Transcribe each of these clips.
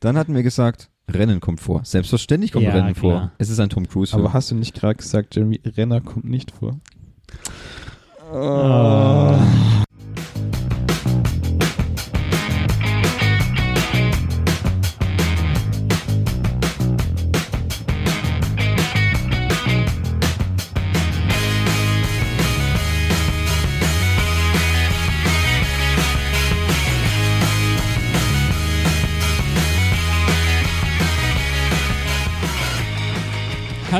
Dann hatten wir gesagt, Rennen kommt vor. Selbstverständlich kommt Ja, Rennen klar. vor. Es ist ein Tom Cruise Film. Aber hast du nicht gerade gesagt, Jeremy Renner kommt nicht vor? Oh.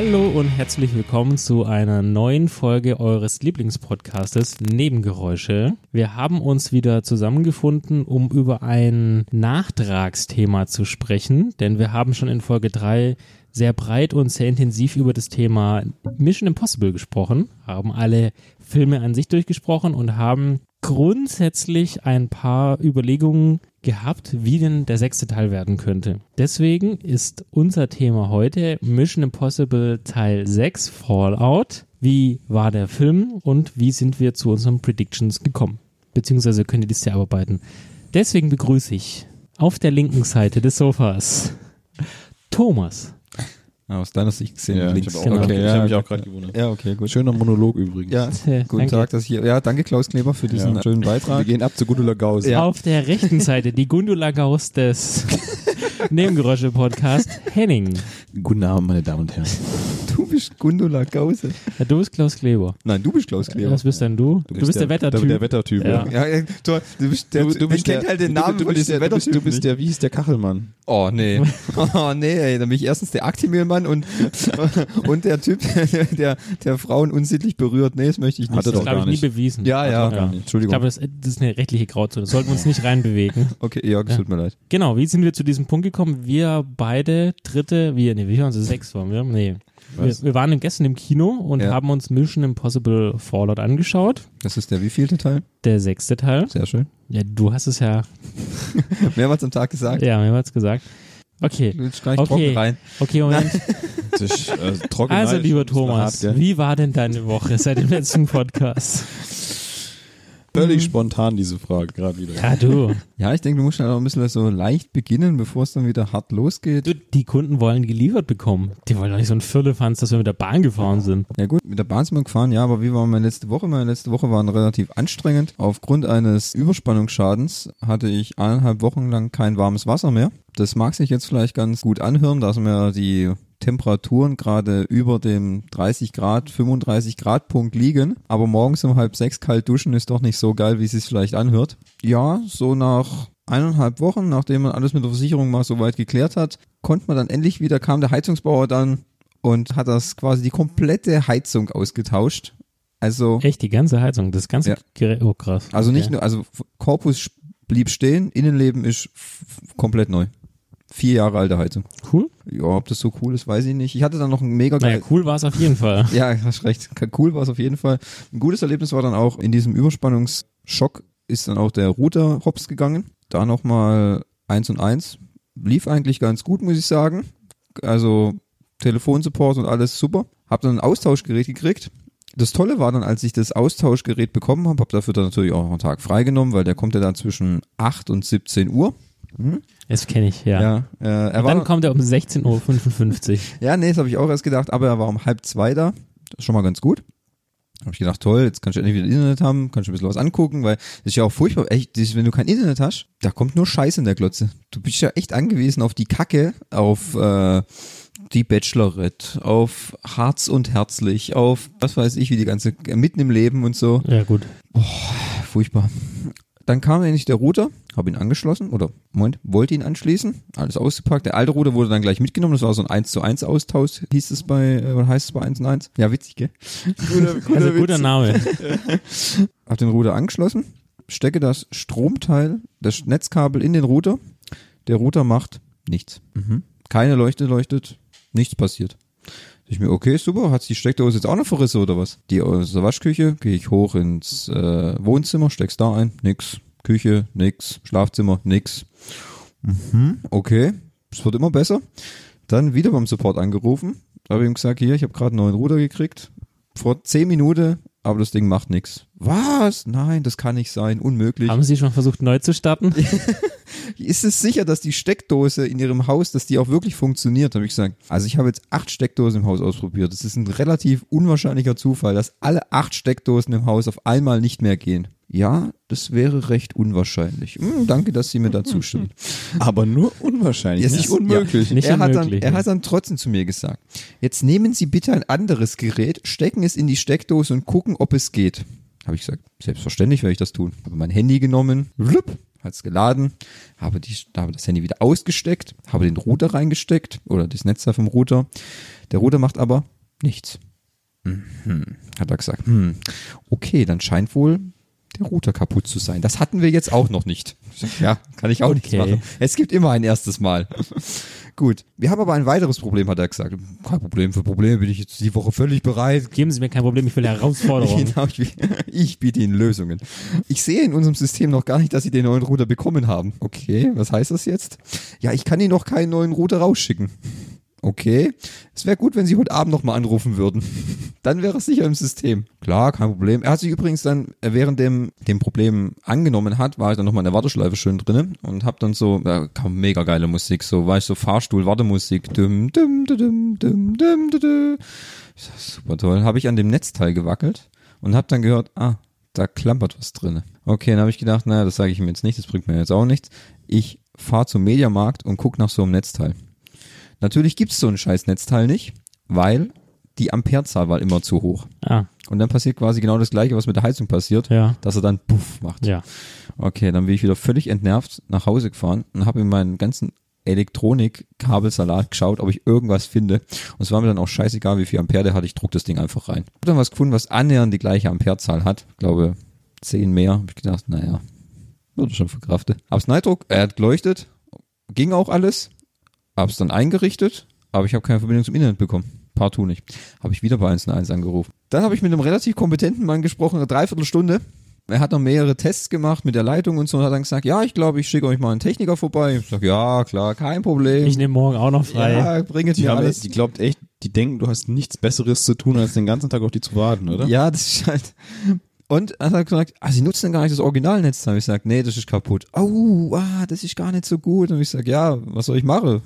Hallo und herzlich willkommen zu einer neuen Folge eures Lieblingspodcastes Nebengeräusche. Wir haben uns wieder zusammengefunden, um über ein Nachtragsthema zu sprechen, denn wir haben schon in Folge 3 sehr breit und sehr intensiv über das Thema Mission Impossible gesprochen, haben alle Filme an sich durchgesprochen und haben grundsätzlich ein paar Überlegungen gehabt, wie denn der sechste Teil werden könnte. Deswegen ist unser Thema heute Mission Impossible Teil 6 Fallout. Wie war der Film und wie sind wir zu unseren Predictions gekommen? Beziehungsweise könnt ihr das ja abarbeiten. Deswegen begrüße ich auf der linken Seite des Sofas Thomas. Ah, aus deiner Sicht gesehen. Ja, links. ich habe Genau. auch, okay, ja, hab mich auch gerade gewundert. Ja, okay, gut. Schöner Monolog übrigens. Ja, guten danke. Tag, dass ich hier. Ja, danke Klaus Kleber für diesen Ja. schönen Wir Beitrag. gehen ab zu Gudula Gause. Ja. Auf der rechten Seite die Gundula Gauss des Nebengeräusche-Podcast Henning. Guten Abend, meine Damen und Herren. Du bist Gundula Gause. Ja, du bist Klaus Kleber. Nein, du bist Klaus Kleber. Was bist denn du? Du, bist der, Wettertyp. Der, Wettertyp, Ja. ja. Ja, du, du bist der, Du, du bist der, halt den du- Namen du, von bist der, du, bist, du bist der, wie hieß der Kachelmann? Oh, nee. Oh, nee, ey. Dann bin ich erstens der Aktimühlmann und, und der Typ, der, der Frauen unsittlich berührt. Nee, das möchte ich nicht. Hat er das doch glaube ich nie bewiesen. Ja, ja. ja. gar nicht. Ich Entschuldigung. glaube, das, das ist eine rechtliche Grauzone. Das sollten wir uns nicht reinbewegen. okay, ja, das Ja. tut mir leid. Genau, wie sind wir zu diesem Punkt gekommen? Wir beide, dritte, wir, nee, wie waren sie? Sechs waren wir? Nee. Wir, wir waren gestern im Kino und Ja. haben uns Mission Impossible Fallout angeschaut. Das ist der wievielte Teil? Der sechste Teil. Sehr schön. Ja, du hast es ja, Mehrmals am Tag gesagt. ja, mehrmals gesagt. Okay, gleich Okay. trocken rein. okay, Moment. Ist, äh, trocken Also, Nein, lieber Thomas, hart, wie war denn deine Woche seit dem letzten Podcast? Völlig spontan diese Frage gerade wieder. Ja, du. Ja, ich denke, du musst halt auch ein bisschen so leicht beginnen, bevor es dann wieder hart losgeht. du. Die Kunden wollen geliefert bekommen. Die wollen doch nicht so ein Firlefanz, dass wir mit der Bahn gefahren sind. Ja gut, mit der Bahn sind wir gefahren, ja, aber wie war meine letzte Woche? Meine letzte Woche war relativ anstrengend. Aufgrund eines Überspannungsschadens hatte ich eineinhalb Wochen lang kein warmes Wasser mehr. Das mag sich jetzt vielleicht ganz gut anhören, dass mir die Temperaturen gerade über dem 30 Grad, 35 Grad Punkt liegen. Aber morgens um halb sechs kalt duschen ist doch nicht so geil, wie es sich vielleicht anhört. Ja, so nach eineinhalb Wochen, nachdem man alles mit der Versicherung mal so weit geklärt hat, konnte man dann endlich wieder, kam der Heizungsbauer dann und hat das quasi die komplette Heizung ausgetauscht. Also, Echt, die ganze Heizung, das ganze Ja. Gerät. Oh, krass. also nicht Okay. nur, also Korpus blieb stehen, Innenleben ist komplett neu. Vier Jahre alte Heizung. Cool. Ja, ob das so cool ist, weiß ich nicht. Ich hatte dann noch ein mega Naja, cool war es auf jeden Fall. Ja, hast recht. Cool war es auf jeden Fall. Ein gutes Erlebnis war dann auch in diesem Überspannungsschock ist dann auch der Router hops gegangen. Da nochmal eins und eins. Lief eigentlich ganz gut, muss ich sagen. Also Telefonsupport und alles super. Hab dann ein Austauschgerät gekriegt. Das Tolle war dann, als ich das Austauschgerät bekommen habe, habe dafür dann natürlich auch noch einen Tag freigenommen, weil der kommt ja dann zwischen 8 und 17 Uhr. Hm? Das kenne ich, ja. Ja, äh, Und war dann kommt er um 16.55 Uhr. ja, nee, das habe ich auch erst gedacht, aber er war um halb zwei da. Das ist schon mal ganz gut. Habe ich gedacht, toll, jetzt kannst du endlich wieder Internet haben, kannst du ein bisschen was angucken, weil das ist ja auch furchtbar, echt, wenn du kein Internet hast, da kommt nur Scheiß in der Glotze. Du bist ja echt angewiesen auf die Kacke, auf äh, die Bachelorette, auf Harz und Herzlich, auf was weiß ich, wie die ganze, mitten im Leben und so. Ja, gut. Furchtbar. Dann kam endlich der Router, habe ihn angeschlossen oder Moment, wollte ihn anschließen, alles ausgepackt. Der alte Router wurde dann gleich mitgenommen, das war so ein 1 zu 1 Austausch, hieß es bei, äh, oder heißt es bei 1 und 1? Ja, witzig, gell? Also guter Name. Hab den Router angeschlossen, stecke das Stromteil, das Netzkabel in den Router. Der Router macht nichts. Mhm. Keine Leuchte leuchtet, nichts passiert. Ich mir, okay, super, hat die Steckdose jetzt auch noch verrissen oder was? Die aus der Waschküche, gehe ich hoch ins äh, Wohnzimmer, steck's da ein, nix. Küche, nix. Schlafzimmer, nix. Mhm, okay, es wird immer besser. Dann wieder beim Support angerufen, habe ihm gesagt, hier, ich habe gerade einen neuen Router gekriegt. Vor zehn Minuten, aber das Ding macht nix. Was? Nein, das kann nicht sein, unmöglich. Haben Sie schon versucht, neu zu starten? ist es sicher, dass die Steckdose in ihrem Haus, dass die auch wirklich funktioniert? Habe ich gesagt. Also ich habe jetzt acht Steckdosen im Haus ausprobiert. Das ist ein relativ unwahrscheinlicher Zufall, dass alle acht Steckdosen im Haus auf einmal nicht mehr gehen. Ja, das wäre recht unwahrscheinlich. Hm, danke, dass Sie mir da zustimmen. Aber nur unwahrscheinlich, Ja, nicht es ist- unmöglich. ja. Nicht er, hat dann, unmöglich, er ja. hat dann trotzdem zu mir gesagt, jetzt nehmen Sie bitte ein anderes Gerät, stecken es in die Steckdose und gucken, ob es geht. Habe ich gesagt, selbstverständlich werde ich das tun. Habe mein Handy genommen, hat es geladen, habe, die, habe das Handy wieder ausgesteckt, habe den Router reingesteckt oder das Netzteil vom Router. Der Router macht aber nichts. Mhm. Hat er gesagt, hm, okay, dann scheint wohl der Router kaputt zu sein. Das hatten wir jetzt auch noch nicht. Ja, kann ich auch Okay. machen. Es gibt immer ein erstes Mal. Gut. Wir haben aber ein weiteres Problem, hat er gesagt. Kein Problem, für Probleme bin ich jetzt die Woche völlig bereit. Geben Sie mir kein Problem, ich will Herausforderungen. Genau, ich, ich biete Ihnen Lösungen. Ich sehe in unserem System noch gar nicht, dass Sie den neuen Router bekommen haben. Okay, was heißt das jetzt? Ja, ich kann Ihnen noch keinen neuen Router rausschicken. Okay. Es wäre gut, wenn Sie heute Abend nochmal anrufen würden. dann wäre es sicher im System. Klar, kein Problem. Er hat sich übrigens dann, äh, während dem, dem Problem angenommen hat, war ich dann nochmal in der Warteschleife schön drinnen und hab dann so, äh, da kam mega geile Musik, so, war ich so Fahrstuhl-Wartemusik. Dum, dum, dum, dum, dum, dum, Super toll. Habe ich an dem Netzteil gewackelt und hab dann gehört, ah, da klampert was drinne. Okay, dann habe ich gedacht, naja, das sage ich ihm jetzt nicht, das bringt mir jetzt auch nichts. Ich fahre zum Mediamarkt und guck nach so einem Netzteil. Natürlich gibt's so ein scheiß Netzteil nicht, weil die Amperezahl war immer zu hoch. Ah, Und dann passiert quasi genau das gleiche, was mit der Heizung passiert, ja. dass er dann puff macht. Ja. Okay, dann bin ich wieder völlig entnervt nach Hause gefahren und habe in meinen ganzen Elektronik-Kabelsalat geschaut, ob ich irgendwas finde. Und es war mir dann auch scheißegal, wie viel Ampere der hat. Ich druck das Ding einfach rein. Hab dann was gefunden, was annähernd die gleiche Amperezahl hat. Ich glaube, 10 mehr. Hab ich gedacht, naja, wird schon verkraftet. Hab's Neidruck, er hat geleuchtet, ging auch alles. Hab's dann eingerichtet, aber ich habe keine Verbindung zum Internet bekommen. Partout nicht. Habe ich wieder bei 101 angerufen. Dann habe ich mit einem relativ kompetenten Mann gesprochen, eine Dreiviertelstunde. Er hat noch mehrere Tests gemacht mit der Leitung und so und hat dann gesagt, ja, ich glaube, ich schicke euch mal einen Techniker vorbei. Ich sag, ja, klar, kein Problem. Ich nehme morgen auch noch frei. ja, bringet Die, mir haben, alles. die glaubt echt, die denken, du hast nichts Besseres zu tun, als den ganzen Tag auf die zu warten, oder? Ja, das ist halt. Und er hat gesagt, ah, sie nutzen gar nicht das Originalnetzteil. Ich sag, nee, das ist kaputt. Oh, ah, das ist gar nicht so gut. Und ich sag, ja, was soll ich machen?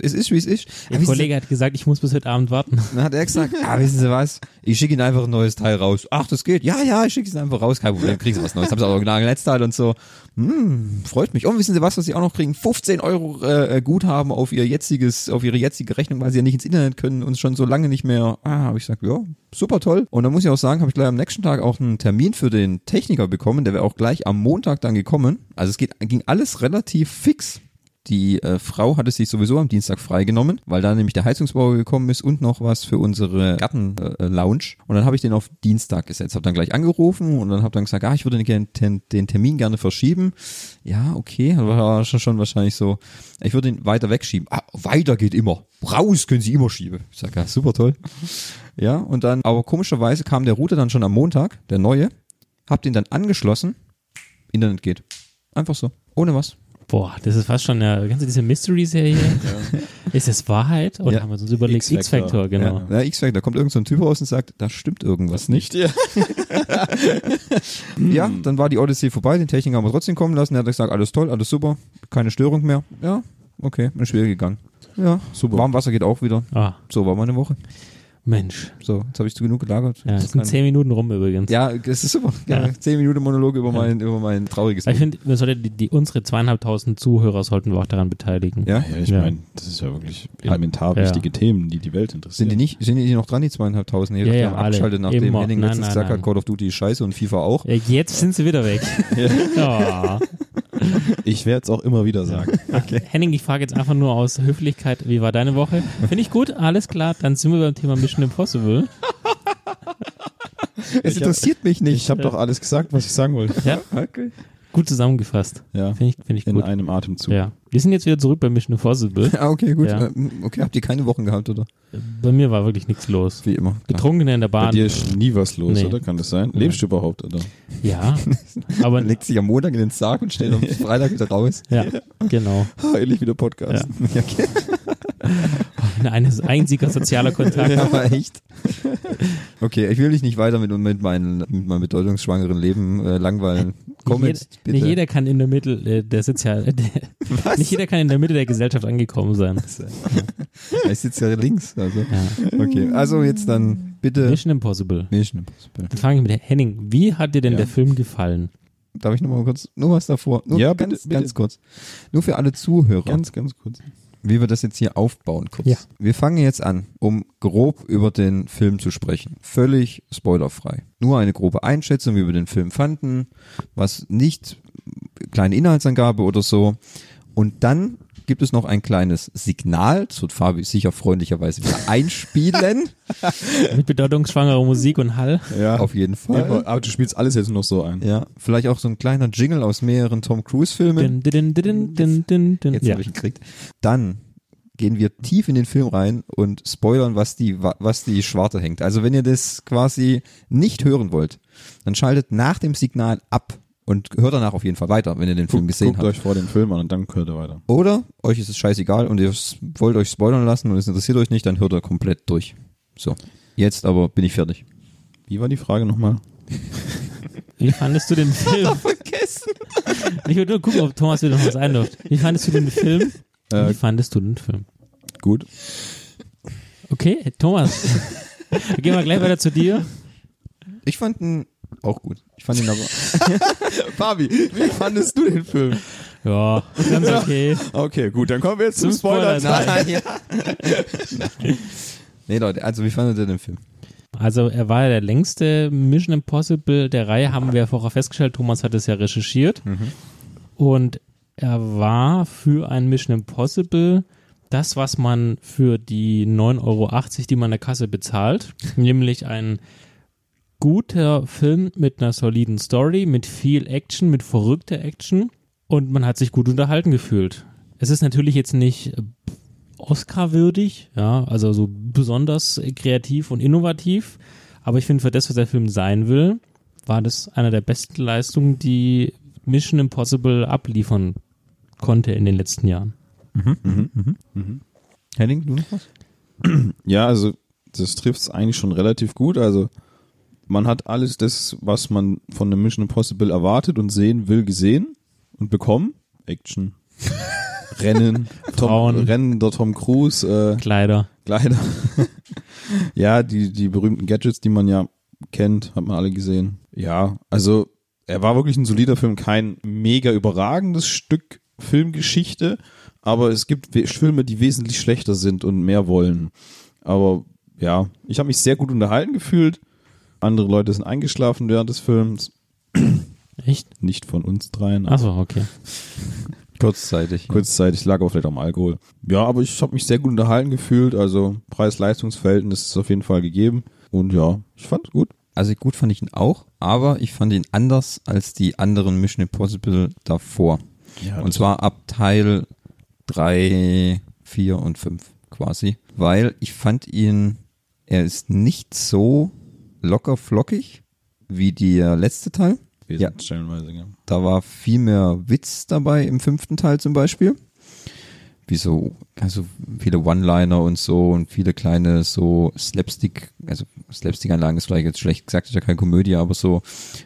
Es ist, wie es ist. Der Kollege hat gesagt, ich muss bis heute Abend warten. Dann hat er gesagt, ah, wissen Sie was? Ich schicke Ihnen einfach ein neues Teil raus. Ach, das geht. Ja, ja, ich schicke es einfach raus. Kein Problem, kriegen Sie was Neues. Haben Sie auch original Netzteil und so. Hm, freut mich. Und wissen Sie was, was Sie auch noch kriegen? 15 Euro äh, Guthaben auf Ihr jetziges, auf Ihre jetzige Rechnung, weil Sie ja nicht ins Internet können und schon so lange nicht mehr. Ah, habe ich gesagt, ja, super toll. Und dann muss ich auch sagen, habe ich gleich am nächsten Tag auch einen Termin für den Techniker bekommen. Der wäre auch gleich am Montag dann gekommen. Also es geht, ging alles relativ fix. Die äh, Frau hatte sich sowieso am Dienstag freigenommen, weil da nämlich der Heizungsbauer gekommen ist und noch was für unsere Garten-Lounge. Äh, Lounge. und dann habe ich den auf Dienstag gesetzt, habe dann gleich angerufen und dann habe dann gesagt, ah, ich würde den, den, den Termin gerne verschieben. Ja, okay, war schon, schon wahrscheinlich so. Ich würde ihn weiter wegschieben. Ah, weiter geht immer. Raus können Sie immer schieben. Ich sage, ja, super toll. Ja, und dann, aber komischerweise kam der Router dann schon am Montag, der neue, hab den dann angeschlossen, Internet geht. Einfach so, ohne was. Boah, das ist fast schon eine, du diese Mystery-Serie? Ist es Wahrheit? Oder Ja. haben wir uns überlegt? X-Factor. X-Factor, genau. Ja, ja X-Factor, da kommt irgend so ein Typ raus und sagt, da stimmt irgendwas nicht. Ja. Ja, dann war die Odyssey vorbei, den Techniker haben wir trotzdem kommen lassen, er hat gesagt, alles toll, alles super, keine Störung mehr. Ja, okay, ist wieder gegangen. Ja, Super. Warmwasser geht auch wieder. Ah, So war meine Woche. Mensch. So, jetzt habe ich zu genug gelagert. Ja, es sind zehn Minuten rum übrigens. ja, das ist super. Ja. Ja. Zehn Minuten Monolog über mein, über mein trauriges ich finde, wir sollten die, die, unsere zweieinhalbtausend Zuhörer sollten wir auch daran beteiligen. Ja? Ja, ich Ja. meine, das ist ja wirklich elementar Ja. wichtige Themen, die die Welt Sind interessieren. die nicht, sind die noch dran, die zweieinhalbtausend? Ja, die ja, haben alle. abgeschaltet, nachdem Immer. Henning Nein, letztens nein, gesagt hat, nein. Call of Duty ist scheiße und FIFA auch. Ja, Jetzt sind sie wieder weg. ja. Ich werde es auch immer wieder sagen. Henning, ich frage jetzt einfach nur aus Höflichkeit, wie war deine Woche? Finde ich gut, alles klar, dann sind wir beim Thema Mission Impossible. Es Ich hab- interessiert mich nicht. Ich habe doch alles gesagt, was ich sagen wollte. Ja, Okay. Gut zusammengefasst. Ja, Finde ich, find ich in gut. einem Atemzug. Ja. Wir sind jetzt wieder zurück bei Mission Impossible. Ah, okay, gut. Ja. Äh, Okay, habt ihr keine Wochen gehabt, oder? Bei mir war wirklich nichts los. Wie immer. Betrunkene in der Bei Bahn. dir ist nie was los, Nee. oder? Kann das sein? Ja. Lebst du überhaupt, oder? Ja, aber legt sich am Montag in den Sarg und steht am Freitag wieder raus. ja, genau. Ähnlich wie der Podcast. Ja, okay. Ein einziger sozialer Kontakt. Ja, aber echt. Okay, ich will dich nicht weiter mit, mit, meinen, mit meinem bedeutungsschwangeren Leben äh, langweilen. Komm nicht, jetzt, jeder, bitte. nicht jeder kann in der Mitte, äh, der sitzt ja, der, nicht jeder kann in der Mitte der Gesellschaft angekommen sein. Ich sitze ja links. Also. Ja. Okay, also jetzt dann bitte. Mission Impossible. Mission Impossible. Dann fange ich mit Henning. Wie hat dir denn Ja. der Film gefallen? Darf ich noch mal kurz, nur was davor? Nur Ja, ganz, bitte, bitte. ganz kurz. Nur für alle Zuhörer, Ganz, ganz kurz. Wie wir das jetzt hier aufbauen kurz. Ja. Wir fangen jetzt an, um grob über den Film zu sprechen. Völlig spoilerfrei. Nur eine grobe Einschätzung, wie wir den Film fanden, was nicht kleine Inhaltsangabe oder so. Und dann gibt es noch ein kleines Signal, das wird Fabi sicher freundlicherweise wieder einspielen. Mit bedeutungsschwangerer Musik und Hall? Ja. Auf jeden Fall. aber, aber du spielst alles jetzt nur noch so ein. Ja, vielleicht auch so ein kleiner Jingle aus mehreren Tom Cruise Filmen. Din. Jetzt Ja. habe ich ihn gekriegt. Dann gehen wir tief in den Film rein und spoilern, was die, wa- was die Schwarte hängt. Also wenn ihr das quasi nicht hören wollt, dann schaltet nach dem Signal ab und hört danach auf jeden Fall weiter, wenn ihr den Film gesehen Guckt habt. euch vor den Film an und dann hört ihr weiter. Oder euch ist es scheißegal und ihr wollt euch spoilern lassen und es interessiert euch nicht, dann hört ihr komplett durch. So. Jetzt aber bin ich fertig. Wie war die Frage nochmal? Wie fandest du den Film? Vergessen. Ich würde nur gucken, ob Thomas wieder noch was einläuft. Wie fandest du den Film? Wie Äh, fandest du den Film? gut. Okay, Thomas. Gehen wir gleich weiter zu dir. Ich fand ihn auch gut. Ich fand ihn aber. Fabi, wie fandest du den Film? Ja, ganz okay. Okay, gut, dann kommen wir jetzt zum, Zum Spoiler. Spoiler. Nein. ja. nee, Leute, also wie fandet ihr den Film? Also er war der längste Mission Impossible der Reihe, haben wir vorher festgestellt. Thomas hat es ja recherchiert. Und er war für ein Mission Impossible das, was man für die 9,80 Euro, die man an der Kasse bezahlt, nämlich ein guter Film mit einer soliden Story, mit viel Action, mit verrückter Action und man hat sich gut unterhalten gefühlt. Es ist natürlich jetzt nicht Oscar-würdig, ja, also so besonders kreativ und innovativ, aber ich finde, für das, was der Film sein will, war das eine der besten Leistungen, die Mission Impossible abliefern konnte in den letzten Jahren. Henning, du noch was? Ja, also das trifft es eigentlich schon relativ gut. Also man hat alles das, was man von einem Mission Impossible erwartet und sehen will, gesehen und bekommen. Action, Rennen, Tom, Frauen. Rennen der Tom Cruise, äh, Kleider. Kleider. ja, die, die berühmten Gadgets, die man ja kennt, hat man alle gesehen. Ja, also er war wirklich ein solider Film, kein mega überragendes Stück Filmgeschichte, aber es gibt Filme, die wesentlich schlechter sind und mehr wollen. Aber ja, ich habe mich sehr gut unterhalten gefühlt. Andere Leute sind eingeschlafen während des Films. Echt? Nicht von uns dreien. Achso, okay. Kurzzeitig. Kurzzeitig lag aber vielleicht am Alkohol. Ja, aber ich habe mich sehr gut unterhalten gefühlt. Also Preis-Leistungs-Verhältnis ist auf jeden Fall gegeben. Und ja, ich fand gut. Also gut fand ich ihn auch, aber ich fand ihn anders als die anderen Mission Impossible davor. Ja, Und zwar ab Teil 3, 4 und 5 quasi. Weil ich fand ihn, er ist nicht so locker flockig wie der letzte Teil. Ja. stellenweise, ja. Da war viel mehr Witz dabei im fünften Teil zum Beispiel. Wie so, also viele One-Liner und so und viele kleine so Slapstick, also Slapstick-Anlagen ist vielleicht jetzt schlecht gesagt, ist ja keine Komödie, aber so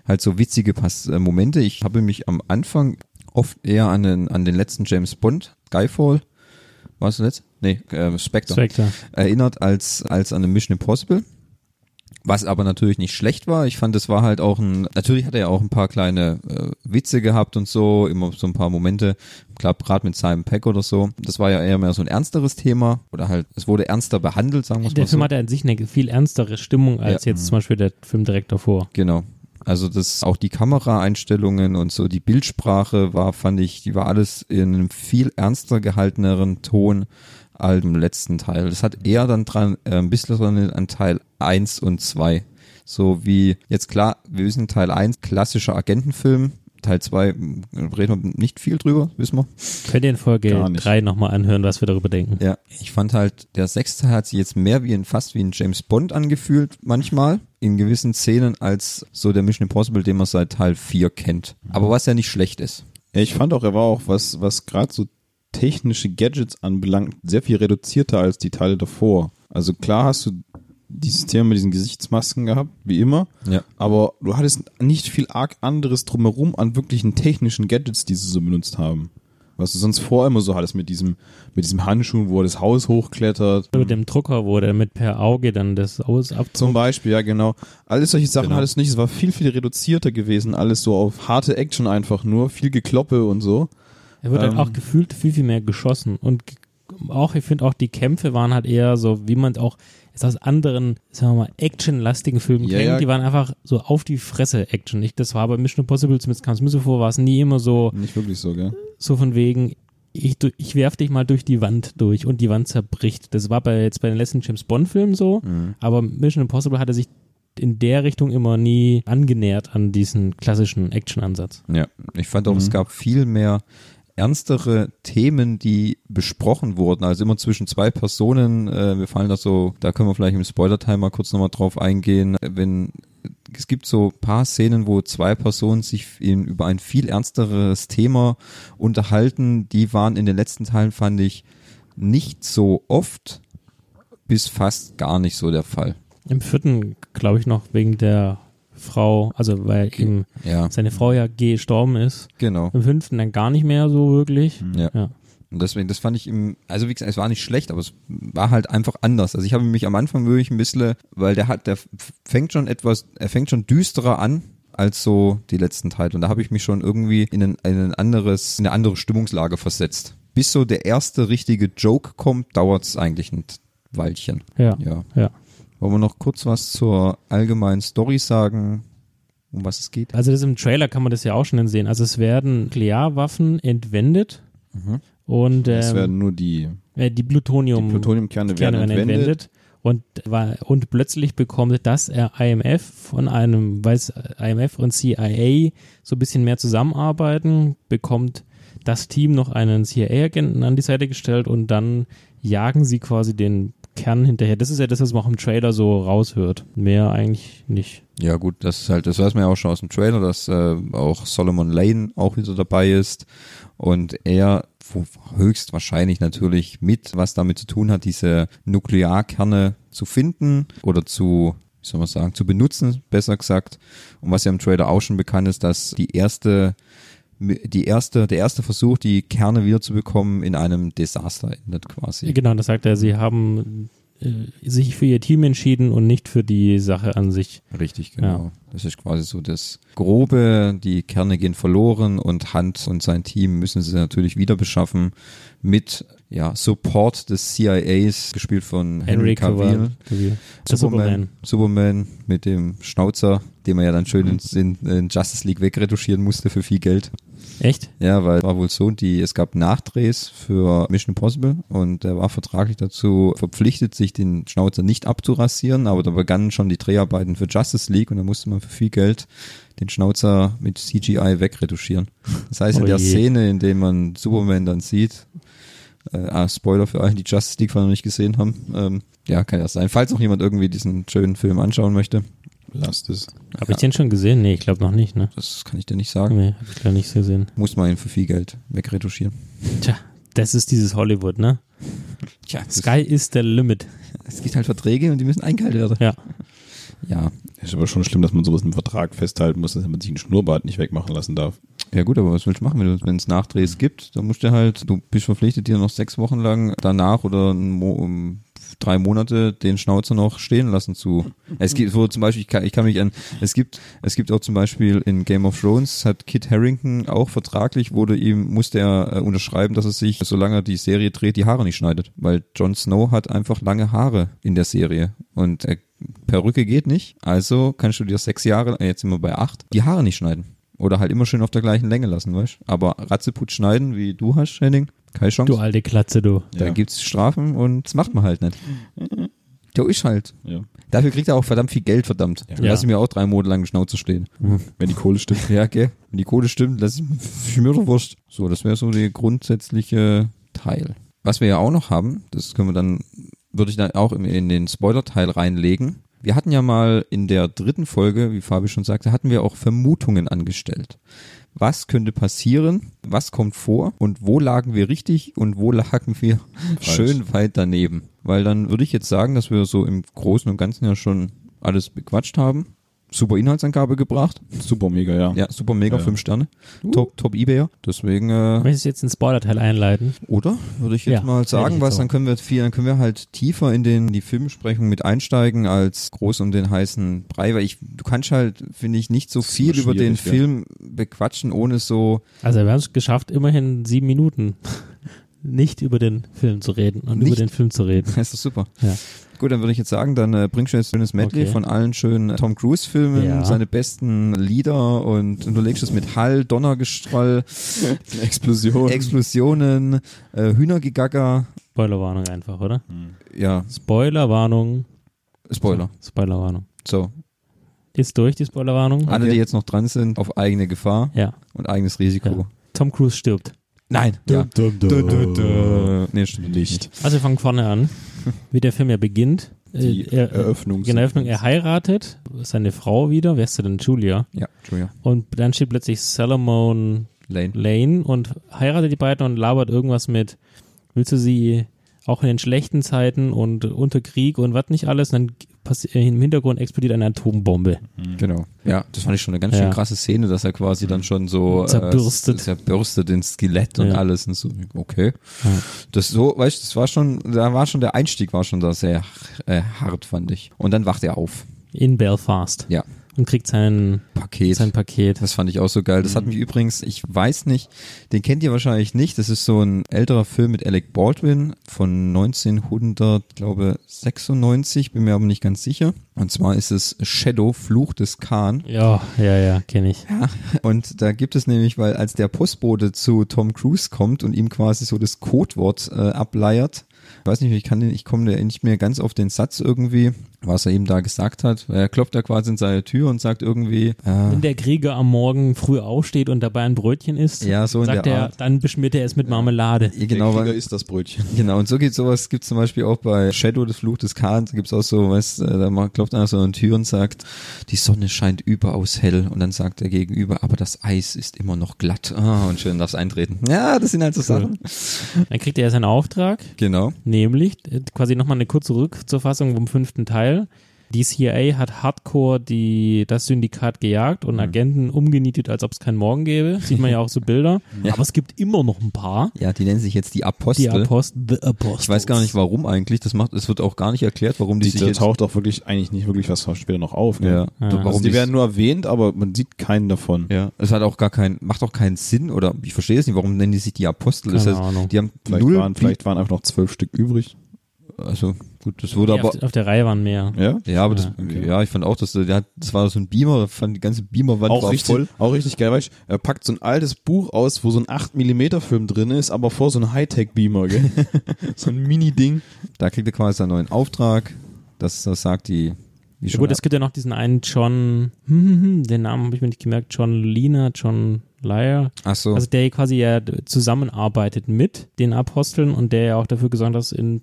halt so witzige Pass äh, Momente. Ich habe mich am Anfang oft eher an den, an den letzten James Bond, Skyfall, war es letzt? Nee, äh, Spectre Spectre. erinnert als, als an eine Mission Impossible. Was aber natürlich nicht schlecht war. Ich fand, es war halt auch ein, natürlich hat er ja auch ein paar kleine äh, Witze gehabt und so, immer so ein paar Momente. Klar, gerade mit Simon Peck oder so. Das war ja eher mehr so ein ernsteres Thema. Oder halt, es wurde ernster behandelt, sagen wir es Der mal Film hatte an sich eine viel ernstere Stimmung als Ja. jetzt zum Beispiel der Film direkt davor. Genau. Also das auch die Kameraeinstellungen und so die Bildsprache war, fand ich, die war alles in einem viel ernster gehalteneren Ton als im letzten Teil. Das hat eher dann dran äh, ein bisschen dran an Teil 1 und 2. So wie jetzt klar, wir wissen Teil 1 klassischer Agentenfilm, Teil 2 m, reden wir nicht viel drüber, wissen wir. Könnt ihr in Folge Gar nicht. 3 nochmal anhören, was wir darüber denken. Ja, ich fand halt, der sechste Teil hat sich jetzt mehr wie ein, fast wie ein James Bond angefühlt, manchmal, in gewissen Szenen, als so der Mission Impossible, den man seit Teil 4 kennt. Aber was ja nicht schlecht ist. Ich fand auch, er war auch, was, was gerade so technische Gadgets anbelangt, sehr viel reduzierter als die Teile davor. Also klar hast du dieses Thema mit diesen Gesichtsmasken gehabt, wie immer. Ja. Aber du hattest nicht viel arg anderes drumherum an wirklichen technischen Gadgets, die sie so benutzt haben. Was du sonst vorher immer so hattest mit diesem, mit diesem Handschuh, wo er das Haus hochklettert. Mit dem Drucker, wo der mit per Auge dann das Aus abzog. Zum Beispiel, ja genau. Alles solche Sachen Genau. hattest du nicht. Es war viel, viel reduzierter gewesen. Alles so auf harte Action einfach nur. Viel Gekloppe und so. Er wird halt Ähm. auch gefühlt viel, viel mehr geschossen. Und auch, ich finde auch, die Kämpfe waren halt eher so, wie man auch es aus anderen, sagen wir mal, actionlastigen Filmen Ja, kennt. ja. Die waren einfach so auf die Fresse Action. Ich, das war bei Mission Impossible, zumindest kam es mir so vor, war es nie immer so, Nicht wirklich so, gell? so von wegen, ich, ich werf dich mal durch die Wand durch und die Wand zerbricht. Das war bei, jetzt bei den letzten James Bond Filmen so, Mhm. aber Mission Impossible hatte sich in der Richtung immer nie angenähert an diesen klassischen Action-Ansatz. Ja, ich fand auch, Mhm. es gab viel mehr ernstere Themen, die besprochen wurden. Also immer zwischen zwei Personen. Äh, wir fallen da so, da können wir vielleicht im Spoiler-Time mal kurz nochmal drauf eingehen. Wenn es gibt so paar Szenen, wo zwei Personen sich in, über ein viel ernsteres Thema unterhalten. Die waren in den letzten Teilen, fand ich, nicht so oft bis fast gar nicht so der Fall. Im vierten, glaube ich, noch wegen der Frau, also weil ihm Ja, seine Frau ja gestorben ist. genau. Im fünften dann gar nicht mehr so wirklich. Ja. Ja. Und deswegen, das fand ich im, also wie gesagt, es war nicht schlecht, aber es war halt einfach anders. Also ich habe mich am Anfang wirklich ein bisschen, weil der hat, der fängt schon etwas, er fängt schon düsterer an als so die letzten Teile. Und da habe ich mich schon irgendwie in ein, in ein anderes, in eine andere Stimmungslage versetzt. Bis so der erste richtige Joke kommt, dauert es eigentlich ein Weilchen. Ja. Ja. Ja. Wollen wir noch kurz was zur allgemeinen Story sagen, um was es geht? Also das im Trailer kann man das ja auch schon sehen. Also es werden Nuklearwaffen entwendet Mhm. und Es ähm, werden nur die, äh, die Plutonium die Plutoniumkerne Kerne werden entwendet. entwendet. Und, und plötzlich bekommt das IMF von einem, weil es IMF und CIA so ein bisschen mehr zusammenarbeiten, bekommt das Team noch einen CIA-Agenten an die Seite gestellt und dann jagen sie quasi den Kern hinterher. Das ist ja das, was man auch im Trailer so raushört. Mehr eigentlich nicht. Ja gut, das ist halt, das weiß man ja auch schon aus dem Trailer, dass äh, auch Solomon Lane auch wieder dabei ist und er höchstwahrscheinlich natürlich mit, was damit zu tun hat, diese Nuklearkerne zu finden oder zu, wie soll man sagen, zu benutzen, besser gesagt. Und was ja im Trailer auch schon bekannt ist, dass die erste die erste, der erste Versuch, die Kerne wiederzubekommen, in einem Desaster endet quasi. Genau, das sagt er, sie haben äh, sich für ihr Team entschieden und nicht für die Sache an sich. Richtig, genau. Das ist quasi so das Grobe. Die Kerne gehen verloren und Hunt und sein Team müssen sie natürlich wieder beschaffen mit ja, Support des CIAs, gespielt von Henry, Henry Cavill. Cavill. Superman, Superman mit dem Schnauzer, den man ja dann schön in, in, in Justice League wegretuschieren musste für viel Geld. Echt? Ja, weil war wohl so, die, es gab Nachdrehs für Mission Impossible und er war vertraglich dazu verpflichtet, sich den Schnauzer nicht abzurasieren, aber da begannen schon die Dreharbeiten für Justice League und da musste man für viel Geld den Schnauzer mit CGI wegretuschieren. Das heißt, in Oh der je. Szene, in der man Superman dann sieht, äh, ah, Spoiler für alle, die Justice League noch nicht gesehen haben, ähm, ja, kann ja sein. Falls noch jemand irgendwie diesen schönen Film anschauen möchte, Lasst es. Habe ich den schon gesehen? Nee, ich glaube noch nicht, ne? das kann ich dir nicht sagen, Nee, habe ich gar nicht gesehen. muss man ihn für viel Geld wegretuschieren. Tja, das ist dieses Hollywood, ne? Tja, Sky is the limit. es gibt halt Verträge und die müssen eingehalten werden. Ja. Ja, Ist aber schon schlimm, dass man sowas im Vertrag festhalten muss, dass man sich einen Schnurrbart nicht wegmachen lassen darf. Ja gut, aber was willst du machen, wenn es Nachdrehs gibt? Dann musst du halt, du bist verpflichtet, dir noch sechs Wochen lang danach oder Mo um drei Monate den Schnauzer noch stehen lassen zu. Es gibt wo zum Beispiel, ich kann, ich kann mich an, es gibt, es gibt auch zum Beispiel in Game of Thrones hat Kit Harrington auch vertraglich wurde ihm musste er äh, unterschreiben, dass er sich, solange er die Serie dreht, die Haare nicht schneidet, weil Jon Snow hat einfach lange Haare in der Serie und äh, Perücke geht nicht, also kannst du dir sechs Jahre, äh, jetzt sind wir bei acht, die Haare nicht schneiden. Oder halt immer schön auf der gleichen Länge lassen, weißt Aber Ratzeputz schneiden, wie du hast, Henning, keine Chance. Du alte Klatze, du. Da Ja. gibt's Strafen und das macht man halt nicht. Ja, ist halt. Ja. Dafür kriegt er auch verdammt viel Geld, verdammt. Ja. Dann lass ich mir auch drei Monate lang die Schnauze stehen. Wenn die Kohle stimmt. Ja, okay. Wenn die Kohle stimmt, lass ich mir doch wurscht. So, das wäre so der grundsätzliche Teil. Was wir ja auch noch haben, das können wir dann, würde ich dann auch in, in den Spoiler-Teil reinlegen. Wir hatten ja mal in der dritten Folge, wie Fabi schon sagte, hatten wir auch Vermutungen angestellt. Was könnte passieren? Was kommt vor? Und wo lagen wir richtig und wo lagen wir Falsch. schön weit daneben? Weil dann würde ich jetzt sagen, dass wir so im Großen und Ganzen ja schon alles bequatscht haben. Super Inhaltsangabe gebracht. Super mega, ja. Ja, super mega, Ja. fünf Sterne. Top, top Ebayer. Deswegen, äh, Möchtest du jetzt einen Spoiler-Teil einleiten? oder? Würde ich jetzt Ja, mal sagen, was, dann können wir viel, dann können wir halt tiefer in den, die Filmbesprechung mit einsteigen als groß um den heißen Brei, weil ich, du kannst halt, finde ich, nicht so viel über den ja. Film bequatschen, ohne so, Also wir haben es geschafft, immerhin sieben Minuten nicht über den Film zu reden und über Nicht? den Film zu reden. das ist super. Ja. Gut, dann würde ich jetzt sagen, dann äh, bringst du jetzt ein schönes Medley Okay. von allen schönen Tom Cruise Filmen, Ja. seine besten Lieder und unterlegst es mit Hall, Donnergestrall, Explosion. Explosionen, äh, Hühnergegacker, Spoilerwarnung einfach, oder? ja, Spoilerwarnung. Spoiler. Spoilerwarnung. So, Ist durch die Spoilerwarnung? alle, Okay. die jetzt noch dran sind, auf eigene Gefahr Ja. und eigenes Risiko. Ja. Tom Cruise stirbt. Nein, ja. Dum, dum, dö. Nee, stimmt Nicht. Also wir fangen vorne an, wie der Film ja beginnt. Die Äh, er, Eröffnung. in der Eröffnung, er heiratet seine Frau wieder, wer ist sie denn? Julia. Ja, Entschuldigung. Und dann steht plötzlich Salomon Lane. Lane und heiratet die beiden und labert irgendwas mit, willst du sie auch in den schlechten Zeiten und unter Krieg und was nicht alles, und dann äh, im Hintergrund explodiert eine Atombombe. Genau. Ja, das fand ich schon eine ganz schön Ja. krasse Szene, dass er quasi dann schon so Zerbürstet. Äh, zerbürstet ins Skelett und Ja. alles und so. Okay. Ja. Das so, weißt du, das war schon, da war schon der Einstieg war schon da sehr äh, hart, fand ich. Und dann wacht er auf. In Belfast. Ja. Und kriegt sein, Paket. sein Paket. Das fand ich auch so geil. Das hat mich übrigens, ich weiß nicht, den kennt ihr wahrscheinlich nicht. Das ist so ein älterer Film mit Alec Baldwin von 1900, glaube 96, bin mir aber nicht ganz sicher. Und zwar ist es Shadow, Fluch des Khan. Ja, ja, ja, kenne ich. Und da gibt es nämlich, weil als der Postbote zu Tom Cruise kommt und ihm quasi so das Codewort äh, ableiert, ich weiß nicht, ich kann den, ich komme da nicht mehr ganz auf den Satz irgendwie, was er eben da gesagt hat. Er klopft da quasi in seine Tür und sagt irgendwie, äh, Wenn der Krieger am Morgen früh aufsteht und dabei ein Brötchen isst, Ja, so in sagt der er, Art. dann beschmiert er es mit Marmelade. genau, der weil, ist das Brötchen. Genau, und so geht sowas, gibt zum Beispiel auch bei Shadow, des Fluch des Kahns, da gibt's auch so, weißt, äh, da klopft einer so an die Tür und sagt, die Sonne scheint überaus hell und dann sagt er gegenüber, aber das Eis ist immer noch glatt. Ah, und schön darf's eintreten. Ja, das sind halt so Sachen. Dann kriegt er seinen Auftrag, Genau. nämlich äh, quasi nochmal eine kurze Rückzufassung vom fünften Teil. Die CIA hat hardcore die, das Syndikat gejagt Mhm. und Agenten umgenietet, als ob es keinen Morgen gäbe. Sieht man ja auch so Bilder. Ja. Aber es gibt immer noch ein paar. Ja, die nennen sich jetzt die Apostel. Die Apost The Apostles. ich weiß gar nicht warum eigentlich, das macht, es wird auch gar nicht erklärt, warum die, Die, sich da jetzt, taucht auch wirklich eigentlich nicht wirklich was später noch auf. Ne? ja, Ja. warum Also die werden nur erwähnt, aber man sieht keinen davon. ja, es hat auch gar keinen, macht auch keinen Sinn oder ich verstehe es nicht, warum nennen die sich die Apostel? Das Keine heißt, Ahnung. die haben Vielleicht, null, waren, vielleicht waren einfach noch zwölf Stück übrig. Also gut, das wurde Nee, aber, auf, auf der Reihe waren mehr. Ja? ja, aber das, Ja, okay. ja, ich fand auch, dass der, hat, das war so ein Beamer, da fand die ganze Beamerwand Auch war richtig, voll. auch richtig geil, weißt du, er packt so ein altes Buch aus, wo so ein 8mm Film drin ist, aber vor so ein Hightech-Beamer, gell? so ein Mini-Ding. Da kriegt er quasi einen neuen Auftrag, das, das sagt die, die Ja, schon gut, es gibt ja noch diesen einen John, hm, hm, hm, den Namen habe ich mir nicht gemerkt, John Lina, John Lyer. Ach so, Also der quasi ja zusammenarbeitet mit den Aposteln und der ja auch dafür gesorgt hat, dass in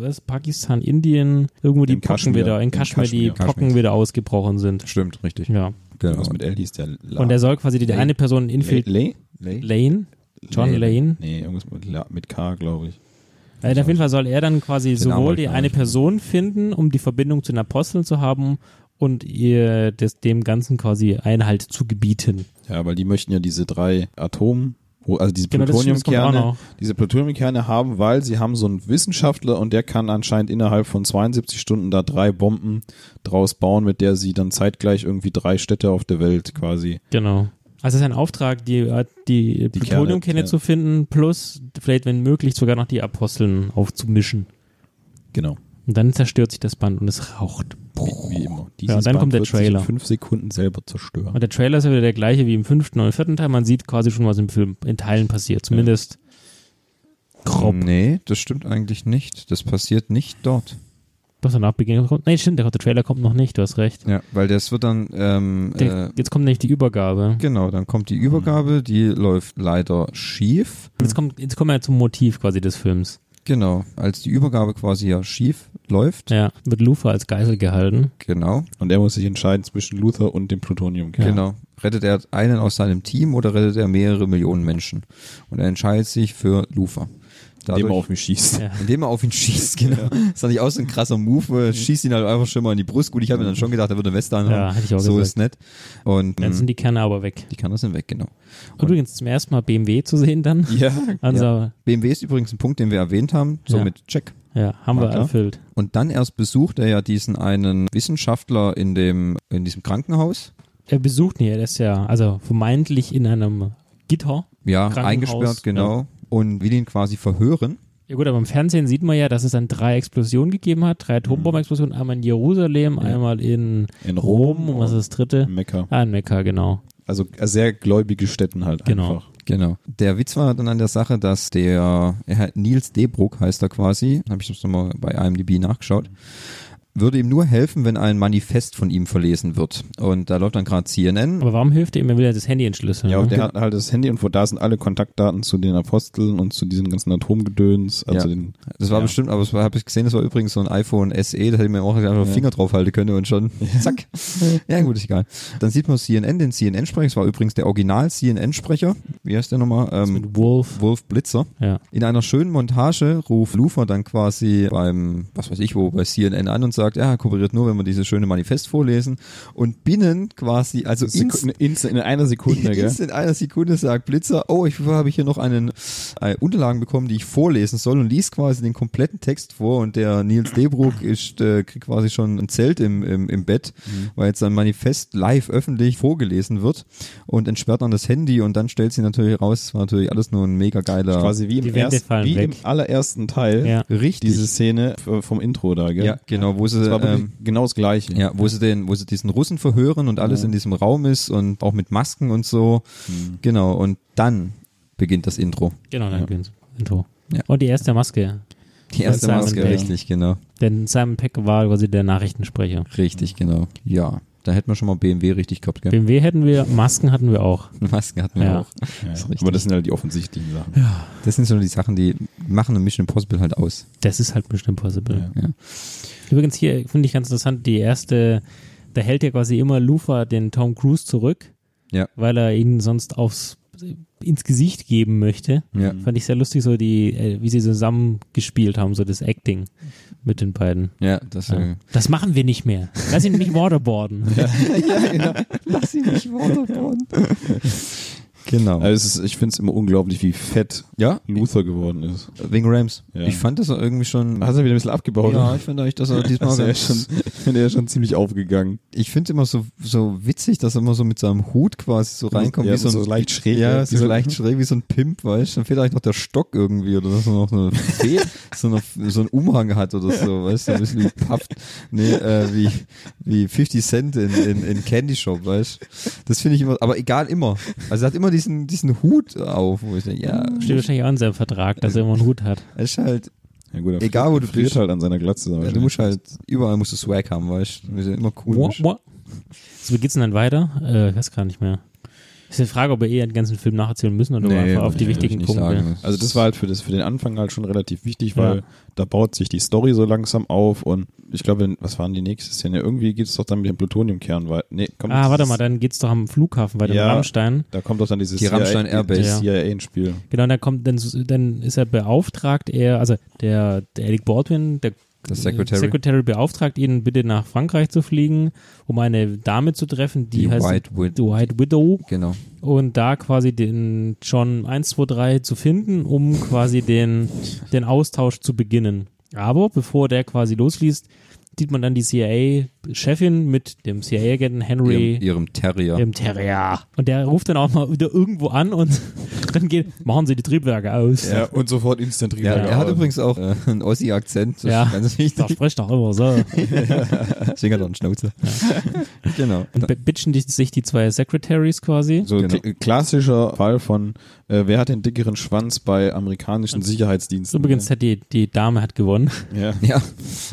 was, Pakistan, Indien, irgendwo die In Pocken Kaschmir. wieder, in Kaschmir, die Kaschmir. Pocken wieder ausgebrochen sind. stimmt, richtig. Ja. Genau. Was mit L hieß der? La Und er soll quasi die Lane. eine Person infiltrieren. Lane? Lane? Lane? John Lane? Nee, irgendwas mit, La mit K, glaube ich. Also auf jeden Fall soll er dann quasi Den sowohl die eine. Person finden, um die Verbindung zu den Aposteln zu haben und ihr das, dem Ganzen quasi Einhalt zu gebieten. Ja, weil die möchten ja diese drei Atom, also diese Genau, Plutoniumkerne, diese Plutoniumkerne haben, weil sie haben so einen Wissenschaftler und der kann anscheinend innerhalb von 72 Stunden da drei Bomben draus bauen, mit der sie dann zeitgleich irgendwie drei Städte auf der Welt quasi. Genau. Also es ist ein Auftrag, die, äh, die, Die Plutoniumkerne Kerne, zu finden, plus vielleicht, wenn möglich, sogar noch die Aposteln aufzumischen. Genau. Und dann zerstört sich das Band und es raucht. Wie, wie immer. Ja, und dann kommt der Trailer. in fünf Sekunden selber zerstören. Und der Trailer ist ja wieder der gleiche wie im fünften und vierten Teil. Man sieht quasi schon, was im Film in Teilen passiert. Zumindest grob. Nee, das stimmt eigentlich nicht. Das passiert nicht dort. Doch danach beginnt. Nee, stimmt, der, Trailer kommt noch nicht, du hast recht. Ja, weil das wird dann, ähm, Der, äh, jetzt kommt nämlich die Übergabe. genau, dann kommt die Übergabe, die läuft leider schief. Jetzt, kommt, jetzt kommen wir zum Motiv quasi des Films. Genau, als die Übergabe quasi ja schief läuft. Ja, wird Lufa als Geisel gehalten. Genau, Und er muss sich entscheiden zwischen Luther und dem Plutoniumkern. genau. Rettet er einen aus seinem Team oder rettet er mehrere Millionen Menschen? Und er entscheidet sich für Lufa. Indem er Dadurch- auf mich schießt. Ja. Indem er auf ihn schießt, genau. Ist doch nicht auch so ein krasser Move, äh, schießt ihn halt einfach schon mal in die Brust. Gut, ich habe mir dann schon gedacht, er würde eine Weste anhaben. Ja, hätte ich auch so gesagt. ist nett. Und Dann mh, sind die Kerne aber weg. die Kanner sind weg, genau. Übrigens zum ersten Mal BMW zu sehen dann. Ja, Also, BMW ist übrigens ein Punkt, den wir erwähnt haben, so Ja. mit Check. ja, haben War wir klar. erfüllt. Und dann erst besucht er ja diesen einen Wissenschaftler in dem, in diesem Krankenhaus. Er besucht ihn ja, der ist ja, also vermeintlich in einem Gitter. Ja, Krankenhaus, eingesperrt, genau. Und will ihn quasi verhören. Ja gut, aber im Fernsehen sieht man ja, dass es dann drei Explosionen gegeben hat, drei Atombombenexplosionen, einmal in Jerusalem, einmal in, in Rom, und was ist das dritte? Mekka. Ah, in Mekka, genau. Also sehr gläubige Städten halt Genau. einfach. Genau. Der Witz war dann an der Sache, dass der, er Nils Debruck heißt er quasi, habe ich das nochmal bei IMDb nachgeschaut, würde ihm nur helfen, wenn ein Manifest von ihm verlesen wird. Und da läuft dann gerade CNN. Aber warum hilft er ihm? Er will ja das Handy entschlüsseln. Ja, und ne? der hat halt das Handy und wo da sind alle Kontaktdaten zu den Aposteln und zu diesen ganzen Atomgedöns. Also Ja. den, Das war Ja. bestimmt, aber das habe ich gesehen, das war übrigens so ein iPhone SE, da hätte ich mir auch einfach den Finger drauf halten können und schon, zack. Ja, gut, ist egal. Dann sieht man CNN, den CNN-Sprecher, das war übrigens der Original-CNN-Sprecher. Wie heißt der nochmal? Ähm, mit Wolf. Wolf Blitzer. Ja. In einer schönen Montage ruft Lufer dann quasi beim, was weiß ich wo, bei CNN an und sagt, ja, er kooperiert nur, wenn wir dieses schöne Manifest vorlesen. Und binnen quasi, also Sekunde, in, in einer Sekunde, gell? Instant in einer Sekunde sagt Blitzer, oh, ich habe hier noch einen äh, Unterlagen bekommen, die ich vorlesen soll und liest quasi den kompletten Text vor und der Nils Debruck ist, äh, kriegt quasi schon ein Zelt im, im, im Bett, weil jetzt sein Manifest live öffentlich vorgelesen wird und entsperrt dann das Handy und dann stellt sie natürlich raus, es war natürlich alles nur ein mega geiler, Quasi wie, im, erst, wie weg. im allerersten Teil Ja. richtig, diese Szene f- vom Intro da, gell? ja, genau, wo sie, Das war wirklich ähm, genau das Gleiche. ja, wo sie den, wo sie diesen Russen verhören und alles in diesem Raum ist und auch mit Masken und so, genau, und dann beginnt das Intro. Genau, dann geht's. Intro. Ja. Und die erste Maske. Die erste Simon Maske, Pegg. richtig, genau. Denn Simon Peck war quasi der Nachrichtensprecher. Richtig, genau. Ja, da hätten wir schon mal BMW richtig gehabt, gell? BMW hätten wir, Masken hatten wir auch. Masken hatten wir Ja. auch. Ja. Das. Aber das sind halt die offensichtlichen Sachen. Das sind so die Sachen, die machen eine Mission Impossible halt aus. Das ist halt Mission Impossible. Ja. Übrigens hier finde ich ganz interessant, die erste, da hält ja quasi immer Lufa den Tom Cruise zurück, Ja. weil er ihn sonst aufs ins Gesicht geben möchte. Ja. Fand ich sehr lustig, so die, äh, wie sie zusammen gespielt haben, so das Acting mit den beiden. Ja, das Ja. äh, Das machen wir nicht mehr. Lass ihn nicht waterboarden. ja, genau. Lass ihn nicht waterboarden. genau. Also es ist, ich finde es immer unglaublich, wie fett ja, Luther geworden ist. wegen Rams. Ja. Ich fand das irgendwie schon. Hat er wieder ein bisschen abgebaut. Ja, ich finde eigentlich, dass er diesmal Also er schon, ich finde, er schon ziemlich aufgegangen. ich finde immer so, so witzig, dass er immer so mit seinem Hut quasi so reinkommt, Ja, wie so, ein, leicht schräg. Ja, wie so, leicht schräg wie so ein Pimp, weißt du? Dann fehlt eigentlich noch der Stock irgendwie oder dass er noch eine Fee, so, eine, so einen Umhang hat oder so, weißt du? Ein bisschen wie Pufft. Nee, äh, wie, wie 50 Cent in, in, in Candy Shop, weißt du? Das finde ich immer, aber egal immer. Also er hat immer diesen, diesen Hut auf, wo ich denke, ja, Steht wahrscheinlich auch in seinem Vertrag, dass er immer einen Hut hat. es ist halt, Ja, gut, Egal, wo du friert bist. halt an seiner Glatze. ja, du musst halt, überall musst du Swag haben, weißt du? Wir sind immer cool. Mua, mua. So, wie geht's denn dann weiter? Äh, ich weiß gar nicht mehr. Ist die Frage, ob wir eh den ganzen Film nacherzählen müssen oder Nee, einfach auf die wichtigen Punkte. sagen. Also das war halt für, das, für den Anfang halt schon relativ wichtig, weil Ja. da baut sich die Story so langsam auf und ich glaube, was waren die nächste Szene? Irgendwie geht es doch dann mit dem Plutoniumkern weiter. Nee, kommt Ah, warte mal, dann geht's doch am Flughafen bei dem Ja. Rammstein. Da kommt doch dann dieses Die Rammstein Airbase. das CIA ins Spiel. Genau, dann kommt, dann, dann ist er beauftragt, er, also der, der Eric Baldwin, der Das Secretary. Secretary beauftragt ihn, bitte nach Frankreich zu fliegen, um eine Dame zu treffen, die, Die heißt White Wid- White Widow Genau. und da quasi den John 123 zu finden, um quasi den, den Austausch zu beginnen. Aber bevor der quasi losliest, sieht man dann die CIA-Chefin mit dem CIA-Agenten Henry Ihrem, ihrem Terrier. im Terrier. Und der ruft dann auch mal wieder irgendwo an und dann geht, machen sie die Triebwerke aus. Ja, und sofort instant Ja, Triebwerke er hat übrigens auch äh, einen Ossi-Akzent, das Ja. ist ganz Da wichtig. spricht doch immer so. Deswegen hat er einen Schnauzer. genau. Und bitchen die, sich die zwei Secretaries quasi. So Genau. kl- klassischer Fall von, äh, wer hat den dickeren Schwanz bei amerikanischen Sicherheitsdiensten? Übrigens hat die, die Dame hat gewonnen. Ja. Ja,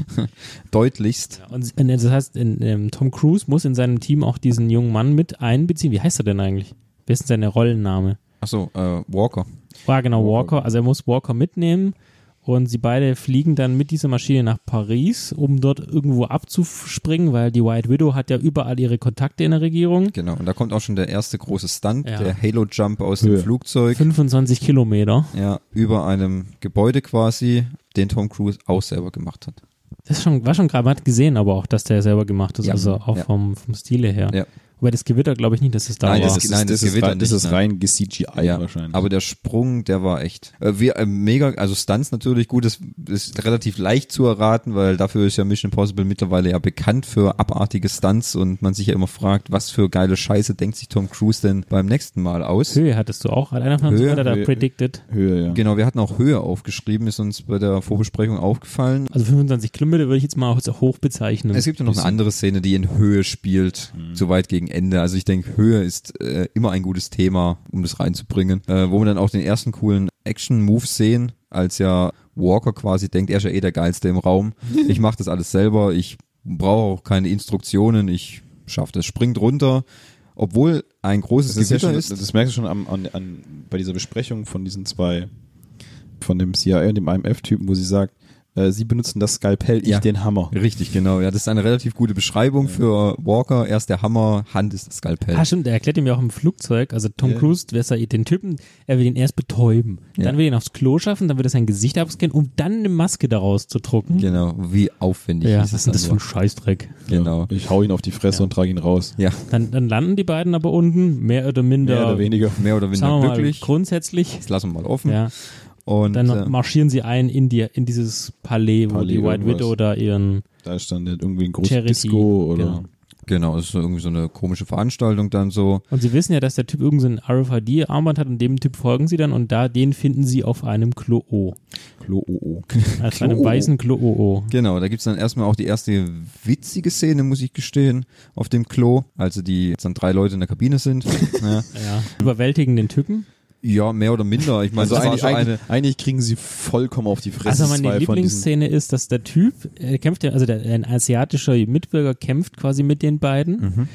deutlichst. Und und das heißt, in, ähm, Tom Cruise muss in seinem Team auch diesen jungen Mann mit einbeziehen. Wie heißt er denn eigentlich? Wer ist denn seine Rollenname? Achso, äh, Walker. War genau Walker. Walker. Also er muss Walker mitnehmen Und sie beide fliegen dann mit dieser Maschine nach Paris, um dort irgendwo abzuspringen, weil die White Widow hat ja überall ihre Kontakte in der Regierung. Genau, und da kommt auch schon der erste große Stunt, Ja. der Halo-Jump aus dem Höhe. Flugzeug. 25 Kilometer. Ja, über einem Gebäude quasi, den Tom Cruise auch selber gemacht hat. Das schon, war schon gerade, man hat gesehen aber auch, dass der selber gemacht ist, Ja. also auch Ja. vom, vom Stile her. Ja. Wobei das Gewitter glaube ich nicht, dass es da Nein, war. das das, ist- ist, nein, das, das ist, Gewitter rein, das ist rein CGI Ja, wahrscheinlich. aber der Sprung, der war echt. Äh, wir, äh, mega, also Stunts natürlich gut, das ist relativ leicht zu erraten, weil dafür ist ja Mission Impossible mittlerweile ja bekannt für abartige Stunts und man sich ja immer fragt, was für geile Scheiße denkt sich Tom Cruise denn beim nächsten Mal aus. Höhe hattest du auch, hat einer von uns Höhe, da Höhe. predicted. Höhe, ja. Genau, wir hatten auch Höhe aufgeschrieben, ist uns bei der Vorbesprechung aufgefallen. Also 25 Kilometer würde ich jetzt mal als hoch bezeichnen. Es gibt ja noch eine andere Szene, die in Höhe spielt, so weit gegen Ende. Also ich denke, Höhe ist äh, immer ein gutes Thema, um das reinzubringen. Äh, wo wir dann auch den ersten coolen Action-Move sehen, als ja Walker quasi denkt, er ist ja eh der Geilste im Raum. Ich mache das alles selber, ich brauche auch keine Instruktionen, ich schaffe das. Springt runter, obwohl ein großes Das, ist ja schon, ist. das merkst du schon am, an, an, bei dieser Besprechung von diesen zwei, von dem CIA und dem IMF-Typen, wo sie sagt, äh, sie benutzen das Skalpell, ich Ja. den Hammer. Richtig, genau. Ja, das ist eine relativ gute Beschreibung für Walker. Erst der Hammer, Hand ist das Skalpell. Ah, stimmt, er erklärt ihm ja auch im Flugzeug, also Tom Ja. Cruise, wer ist er, den Typen, er will ihn erst betäuben, Ja. dann will er ihn aufs Klo schaffen, dann wird er sein Gesicht abscannen, um dann eine Maske daraus zu drucken. Genau, wie aufwendig Ja, ist was es ist denn das für ein? Scheißdreck? Genau. Ich hau ihn auf die Fresse Ja. und trage ihn raus. Ja, Dann, dann landen die beiden aber unten, mehr oder minder, Mehr oder weniger. mehr oder weniger sagen wir mal, glücklich. grundsätzlich. Das lassen wir mal offen. Ja, Und dann äh, marschieren sie ein in, die, in dieses Palais, wo Palais die White irgendwas. Widow da ihren Da ist dann irgendwie ein großes Charity, Disco oder genau. genau, es ist so irgendwie so eine komische Veranstaltung dann so. Und sie wissen ja, dass der Typ irgendein RFID-Armband hat und dem Typ folgen sie dann und da, den finden sie auf einem Klo-O. Klo-O-O. Auf einem Klo-O. weißen Klo-O. Genau, da gibt's dann erstmal auch die erste witzige Szene, muss ich gestehen, auf dem Klo, also die jetzt dann drei Leute in der Kabine sind. ja. Ja. Überwältigen den Typen. Ja, mehr oder minder. Ich meine, Also eigentlich, eine. eigentlich kriegen sie vollkommen auf die Fresse. Also meine zwei von diesen- Lieblingsszene ist, dass der Typ äh, kämpft, ja- also der, ein asiatischer Mitbürger kämpft quasi mit den beiden. Mhm.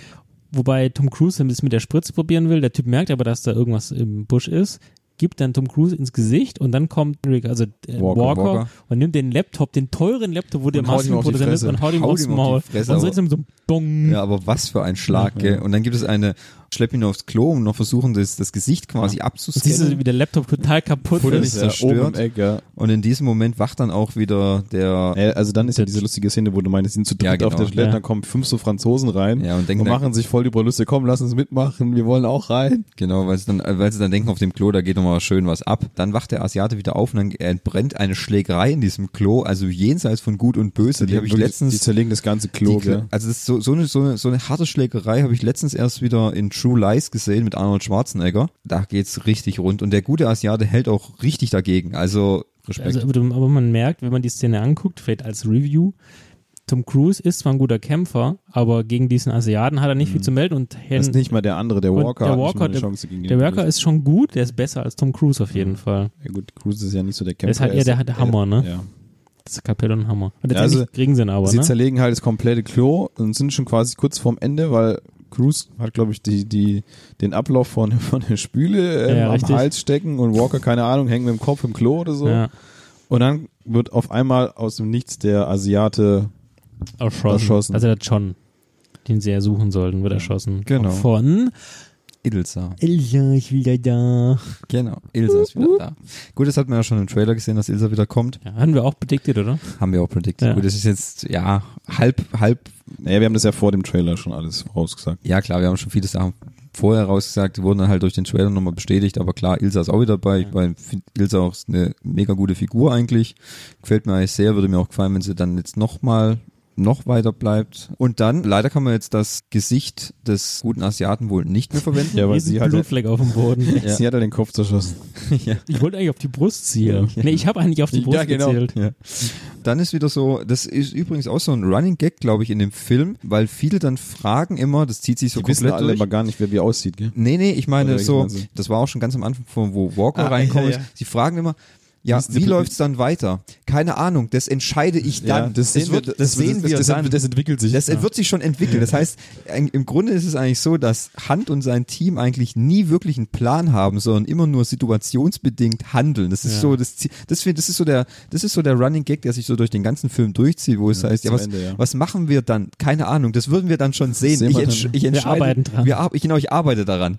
Wobei Tom Cruise das mit der Spritze probieren will. Der Typ merkt aber, dass da irgendwas im Busch ist, gibt dann Tom Cruise ins Gesicht und dann kommt Rick, also äh, Walker, Walker, Walker. und nimmt den Laptop, den teuren Laptop, wo der auf Maskenproduzent ist und haut ihm Haut aufs auf Maul. Fresse, und so so Bong. Ja, aber was für ein Schlag, gell? Und dann gibt es eine, schlepp ihn aufs Klo und noch versuchen, das, das Gesicht quasi Und siehst du, abzuscannen. wie der Laptop total kaputt Futter ist. ja, zerstört. oben Eck, ja. Und in diesem Moment wacht dann auch wieder der, Ja, Also dann ist ja diese lustige Szene, wo du meinst, sie sind zu dritt Ja, genau. auf der Toilette, Ja. dann kommen fünf so Franzosen rein ja, und denken und machen sich voll über Lüste, komm, lass uns mitmachen, wir wollen auch rein. Genau, weil sie dann, weil sie dann denken, auf dem Klo, da geht nochmal schön was ab. Dann wacht der Asiate wieder auf und dann entbrennt eine Schlägerei in diesem Klo, also jenseits von Gut und Böse. Die habe ich letztens. Die zerlegen das ganze Klo, die- gell? also das ist so, so, eine, so, eine, so eine harte Schlägerei habe ich letztens erst wieder in True Lies gesehen mit Arnold Schwarzenegger. Da geht's richtig rund und der gute Asiate hält auch richtig dagegen. Also Respekt. Also, aber, man merkt, wenn man die Szene anguckt, vielleicht als Review, Tom Cruise ist zwar ein guter Kämpfer, aber gegen diesen Asiaten hat er nicht viel zu melden und Das ist nicht mal der andere, der Walker der Walker, der- Chance gegen den der Cruise. ist schon gut, der ist besser als Tom Cruise auf jeden Fall. Ja gut, Cruise ist ja nicht so der Kämpfer. Der ist halt eher der- der Hammer, ne? Ja. Das ist Kapelle und Hammer. Und Ja, also, kriegen sie ihn aber, Sie ne? zerlegen halt das komplette Klo und sind schon quasi kurz vorm Ende, weil Cruise hat, glaube ich, die, die, den Ablauf von, von der Spüle ähm, Ja, am richtig. Hals stecken und Walker, keine Ahnung, hängt mit dem Kopf im Klo oder so. Ja, Und dann wird auf einmal aus dem Nichts der Asiate erschossen. Erschossen. Also der John, den sie ja suchen sollten, wird erschossen. Genau. Von Ilsa. Ilja ist wieder da. Genau, Ilsa ist wieder da. Gut, das hat man ja schon im Trailer gesehen, dass Ilsa wieder kommt. Ja, hatten wir auch predicted, oder? Haben wir auch predicted. Ja. Gut, das ist jetzt, ja, halb, halb Naja, wir haben das ja vor dem Trailer schon alles vorausgesagt. Ja, klar, wir haben schon viele Sachen vorher rausgesagt, die wurden dann halt durch den Trailer nochmal bestätigt, aber klar, Ilsa ist auch wieder dabei. Ich meine, find Ilsa auch eine mega gute Figur eigentlich. Gefällt mir eigentlich sehr, würde mir auch gefallen, wenn sie dann jetzt nochmal noch weiter bleibt. Und dann, leider kann man jetzt das Gesicht des guten Asiaten wohl nicht mehr verwenden. Ja, weil sie hat, Blutfleck auf dem Boden. Ja. sie hat ja den Kopf zerschossen. Ich wollte eigentlich auf die Brust zielen. Nee, ich habe eigentlich auf die Brust Ja, genau. gezielt. Ja. Dann ist wieder so, das ist übrigens auch so ein Running Gag, glaube ich, in dem Film, weil viele dann fragen immer, das zieht sich so Die wissen komplett alle durch. immer gar nicht, wer wie aussieht, gell? Nee, nee, ich meine Oder so, das war auch schon ganz am Anfang, von wo Walker Ah, reinkommt. ja, ja. Sie fragen immer, Ja, Wie die- läuft's dann weiter? Keine Ahnung, das entscheide ich dann. Ja, das sehen wir, wird, das, sehen wir das, dann. Das, das entwickelt sich. Das wird sich schon entwickeln. Das heißt, im Grunde ist es eigentlich so, dass Hunt und sein Team eigentlich nie wirklich einen Plan haben, sondern immer nur situationsbedingt handeln. Das ist Ja. so, das, das, das ist so der, das ist so der Running Gag, der sich so durch den ganzen Film durchzieht, wo es Ja, heißt, ja, was, Ende, ja. was machen wir dann? Keine Ahnung. Das würden wir dann schon sehen. Sehen ich, wir entsch ich Wir entscheide, arbeiten dran. Wir ar ich, genau, ich arbeite daran.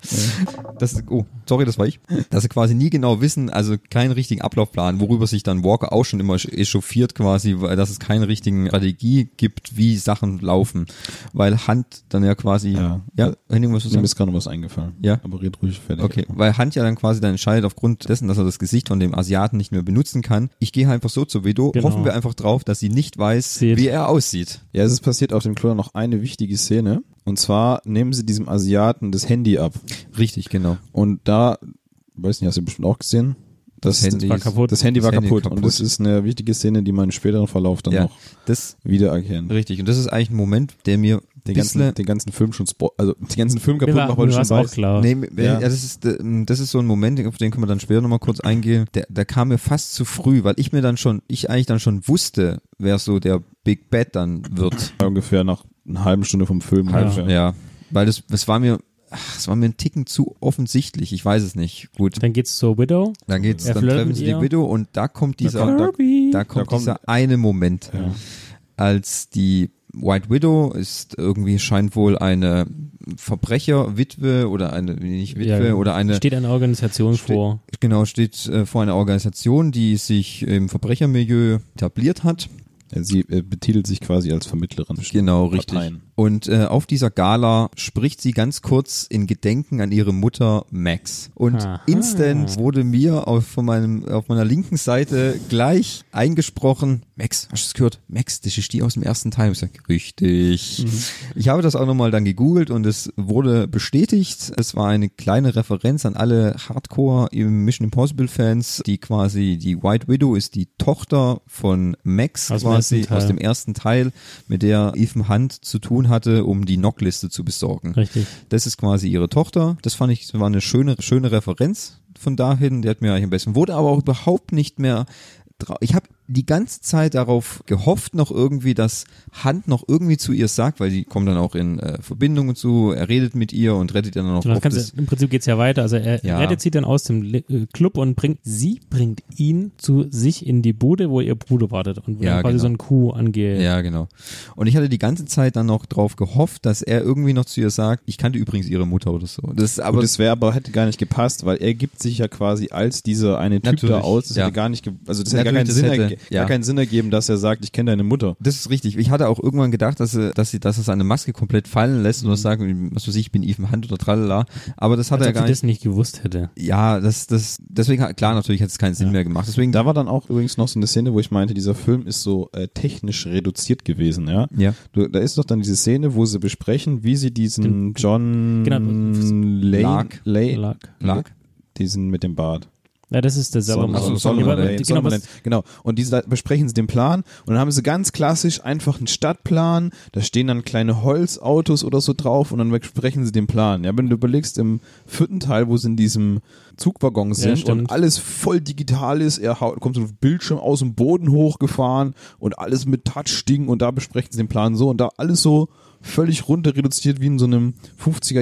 Das, oh, sorry, das war ich. Dass sie quasi nie genau wissen, also keinen richtigen Ablaufplan, worüber sich dann Walker auch schon immer echauffiert quasi, weil dass es keine richtigen Strategie gibt, wie Sachen laufen. Weil Hand dann ja quasi, ja, Ja. Henning, was du Mir ist gerade noch was eingefallen. Ja. Aber red ruhig fertig. Okay, weil Hand ja dann quasi dann entscheidet aufgrund dessen, dass er das Gesicht von dem Asiaten nicht mehr benutzen kann. Ich gehe einfach so zur Widow, Genau. hoffen wir einfach drauf, dass sie nicht weiß, Sieht. wie er aussieht. Ja, es ist passiert auf dem Klo noch eine wichtige Szene. Und zwar nehmen sie diesem Asiaten das Handy ab. Richtig, genau. Und da, weiß nicht, hast du bestimmt auch gesehen? Das, Das Handy war kaputt. Das Handy Das war Handy kaputt. kaputt. Und das ist eine wichtige Szene, die man im späteren Verlauf dann Ja, noch das wiedererkennt. richtig. Und das ist eigentlich ein Moment, der mir Den ganzen, den ganzen Film schon, spo also den ganzen Film kaputt macht, weil du war's schon auch weißt. klar. Nee, ja. Ja. das ist ähm, das ist so ein Moment, auf den können wir dann später nochmal kurz eingehen. Der, der kam mir fast zu früh, weil ich mir dann schon, ich eigentlich dann schon wusste, wer so der Big Bad dann wird. Ungefähr nach einer halben Stunde vom Film. Ja. Ja, weil das, das war mir, es war mir ein Ticken zu offensichtlich. Ich weiß es nicht. Gut, Dann geht's zur Widow. dann geht's, Er dann treffen sie die. Widow und da kommt dieser, kommt- da- da kommt da kommt- dieser eine Moment, Ja. als die White Widow ist irgendwie scheint wohl eine Verbrecherwitwe oder eine nicht Witwe Ja, oder eine Steht eine Organisation Ste- vor. Genau, steht äh, vor einer Organisation, die sich im Verbrechermilieu etabliert hat. Sie äh, betitelt sich quasi als Vermittlerin. Genau, richtig. Parteien. Und äh, auf dieser Gala spricht sie ganz kurz in Gedenken an ihre Mutter Max. Und Aha. instant wurde mir auf, von meinem, auf meiner linken Seite gleich eingesprochen, Max, hast du es gehört? Max, das ist die aus dem ersten Teil. Ich sag, richtig. Ich habe das auch nochmal dann gegoogelt und es wurde bestätigt. Es war eine kleine Referenz an alle Hardcore Mission Impossible Fans, die quasi, die White Widow ist die Tochter von Max Aus dem quasi ersten Teil. aus dem ersten Teil, mit der Ethan Hunt zu tun hatte, um die Knockliste zu besorgen. Richtig. Das ist quasi ihre Tochter. Das fand ich, war eine schöne, schöne Referenz von dahin. Der hat mir eigentlich am besten, wurde aber auch überhaupt nicht mehr ich habe die ganze Zeit darauf gehofft, noch irgendwie, dass Hand noch irgendwie zu ihr sagt, weil die kommen dann auch in äh, Verbindung und so, er redet mit ihr und rettet ihr dann noch Genau, das Im Prinzip geht's ja weiter. Also er Ja. rettet sie dann aus dem Le- äh, Club und bringt, sie bringt ihn zu sich in die Bude, wo ihr Bruder wartet und wo Ja, dann quasi genau. so ein Kuh angeht. Ja, genau. Und ich hatte die ganze Zeit dann noch drauf gehofft, dass er irgendwie noch zu ihr sagt, ich kannte übrigens ihre Mutter oder so. Das aber das wäre aber hätte gar nicht gepasst, weil er gibt sich ja quasi als dieser eine Typ da aus. Das ja. hätte gar nicht, also das hätte gar keinen, Sinn, hätte- erge- ja. gar keinen Sinn ergeben, dass er sagt, ich kenne deine Mutter. Das ist richtig. Ich hatte auch irgendwann gedacht, dass er, dass sie, dass er seine Maske komplett fallen lässt Mhm. oder sagt, was weiß ich, ich bin Ethan Hunt oder tralala. Aber das hat Als er gar nicht. das nicht gewusst hätte. Ja, das, das, deswegen, hat- klar, natürlich hätte es keinen Sinn Ja. mehr gemacht. Deswegen, Da war dann auch übrigens noch so eine Szene, wo ich meinte, dieser Film ist so äh, technisch reduziert gewesen, ja. ja. Du, da ist doch dann diese Szene, wo sie besprechen, wie sie diesen John genau. Lane, Lark. Lane, Lag. Lag? diesen mit dem Bart. Ja, das ist der Salomon. Ach so, Ja, Solomon aber- Lane, genau, Lane, genau. Und diese, da besprechen sie den Plan und dann haben sie ganz klassisch einfach einen Stadtplan, da stehen dann kleine Holzautos oder so drauf und dann besprechen sie den Plan. Ja, wenn du überlegst, im vierten Teil, wo sie in diesem Zugwaggon sind stimmt. und alles voll digital ist, er kommt so ein Bildschirm aus dem Boden hochgefahren und alles mit Touch-Ding und da besprechen sie den Plan so und da alles so völlig runter reduziert wie in so einem 50er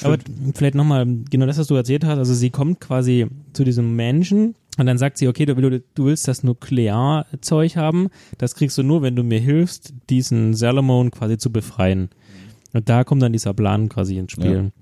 Film. aber vielleicht nochmal, genau das, was du erzählt hast. Also sie kommt quasi zu diesem Menschen und dann sagt sie, okay, du, du, willst das Nuklearzeug haben. Das kriegst du nur, wenn du mir hilfst, diesen Salomon quasi zu befreien. Und da kommt dann dieser Plan quasi ins Spiel.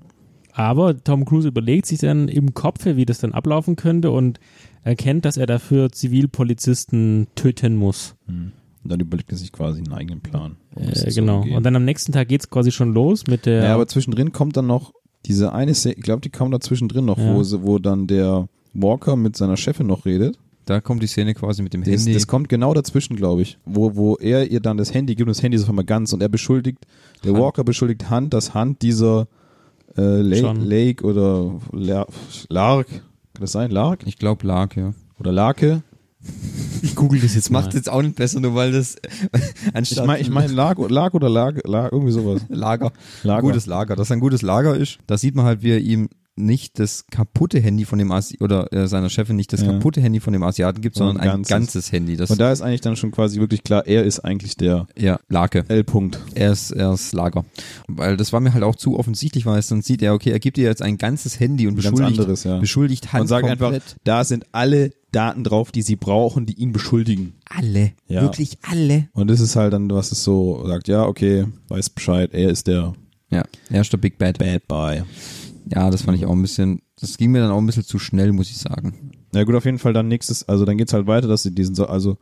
Aber Tom Cruise überlegt sich dann im Kopf, wie das dann ablaufen könnte und erkennt, dass er dafür Zivilpolizisten töten muss. Und dann überlegt er sich quasi einen eigenen Plan. um es Äh, genau. Und dann am nächsten Tag geht's quasi schon los mit der. Ja, aber zwischendrin kommt dann noch diese eine Szene, ich glaube, die kam da zwischendrin noch, Ja. wo, wo dann der Walker mit seiner Chefin noch redet. Da kommt die Szene quasi mit dem Das, Handy. das kommt genau dazwischen, glaube ich, wo, wo er ihr dann das Handy gibt und das Handy ist auf einmal ganz und er beschuldigt, der Hunt. Walker beschuldigt Hunt, dass Hunt dieser äh, Lake. Lake oder La- Lark, kann das sein, Lark? ich glaube Lag, ja. Oder Lake? Ich google das jetzt Das macht jetzt auch nicht besser, nur weil das Ich anstatt meine ich mein Lark, Lark oder Lag, Lag, irgendwie sowas. Lager, Lager. gutes Lager, dass ein gutes Lager ist. Da sieht man halt, wie er ihm nicht das kaputte Handy von dem Asi oder äh, seiner Chefin nicht das Ja. kaputte Handy von dem Asiaten gibt, sondern ein ganzes. ganzes Handy. Das Und da ist eigentlich dann schon quasi wirklich klar, er ist eigentlich der ja, Lake. L-Punkt. Er ist, er ist Lager. Weil das war mir halt auch zu offensichtlich, weil es dann sieht er, okay, er gibt dir jetzt ein ganzes Handy und Ein beschuldigt, anderes, ja. beschuldigt Hand Und sagt einfach, komplett. da sind alle Daten drauf, die sie brauchen, die ihn beschuldigen. alle, Ja. wirklich alle. Und das ist halt dann, was es so sagt, ja, okay, weiß Bescheid, er ist der Ja, er ist der Big Bad. Bad Boy. Ja, das fand ich auch ein bisschen, das ging mir dann auch ein bisschen zu schnell, muss ich sagen. Ja gut, auf jeden Fall dann nächstes, also dann geht's halt weiter, dass sie diesen, so- also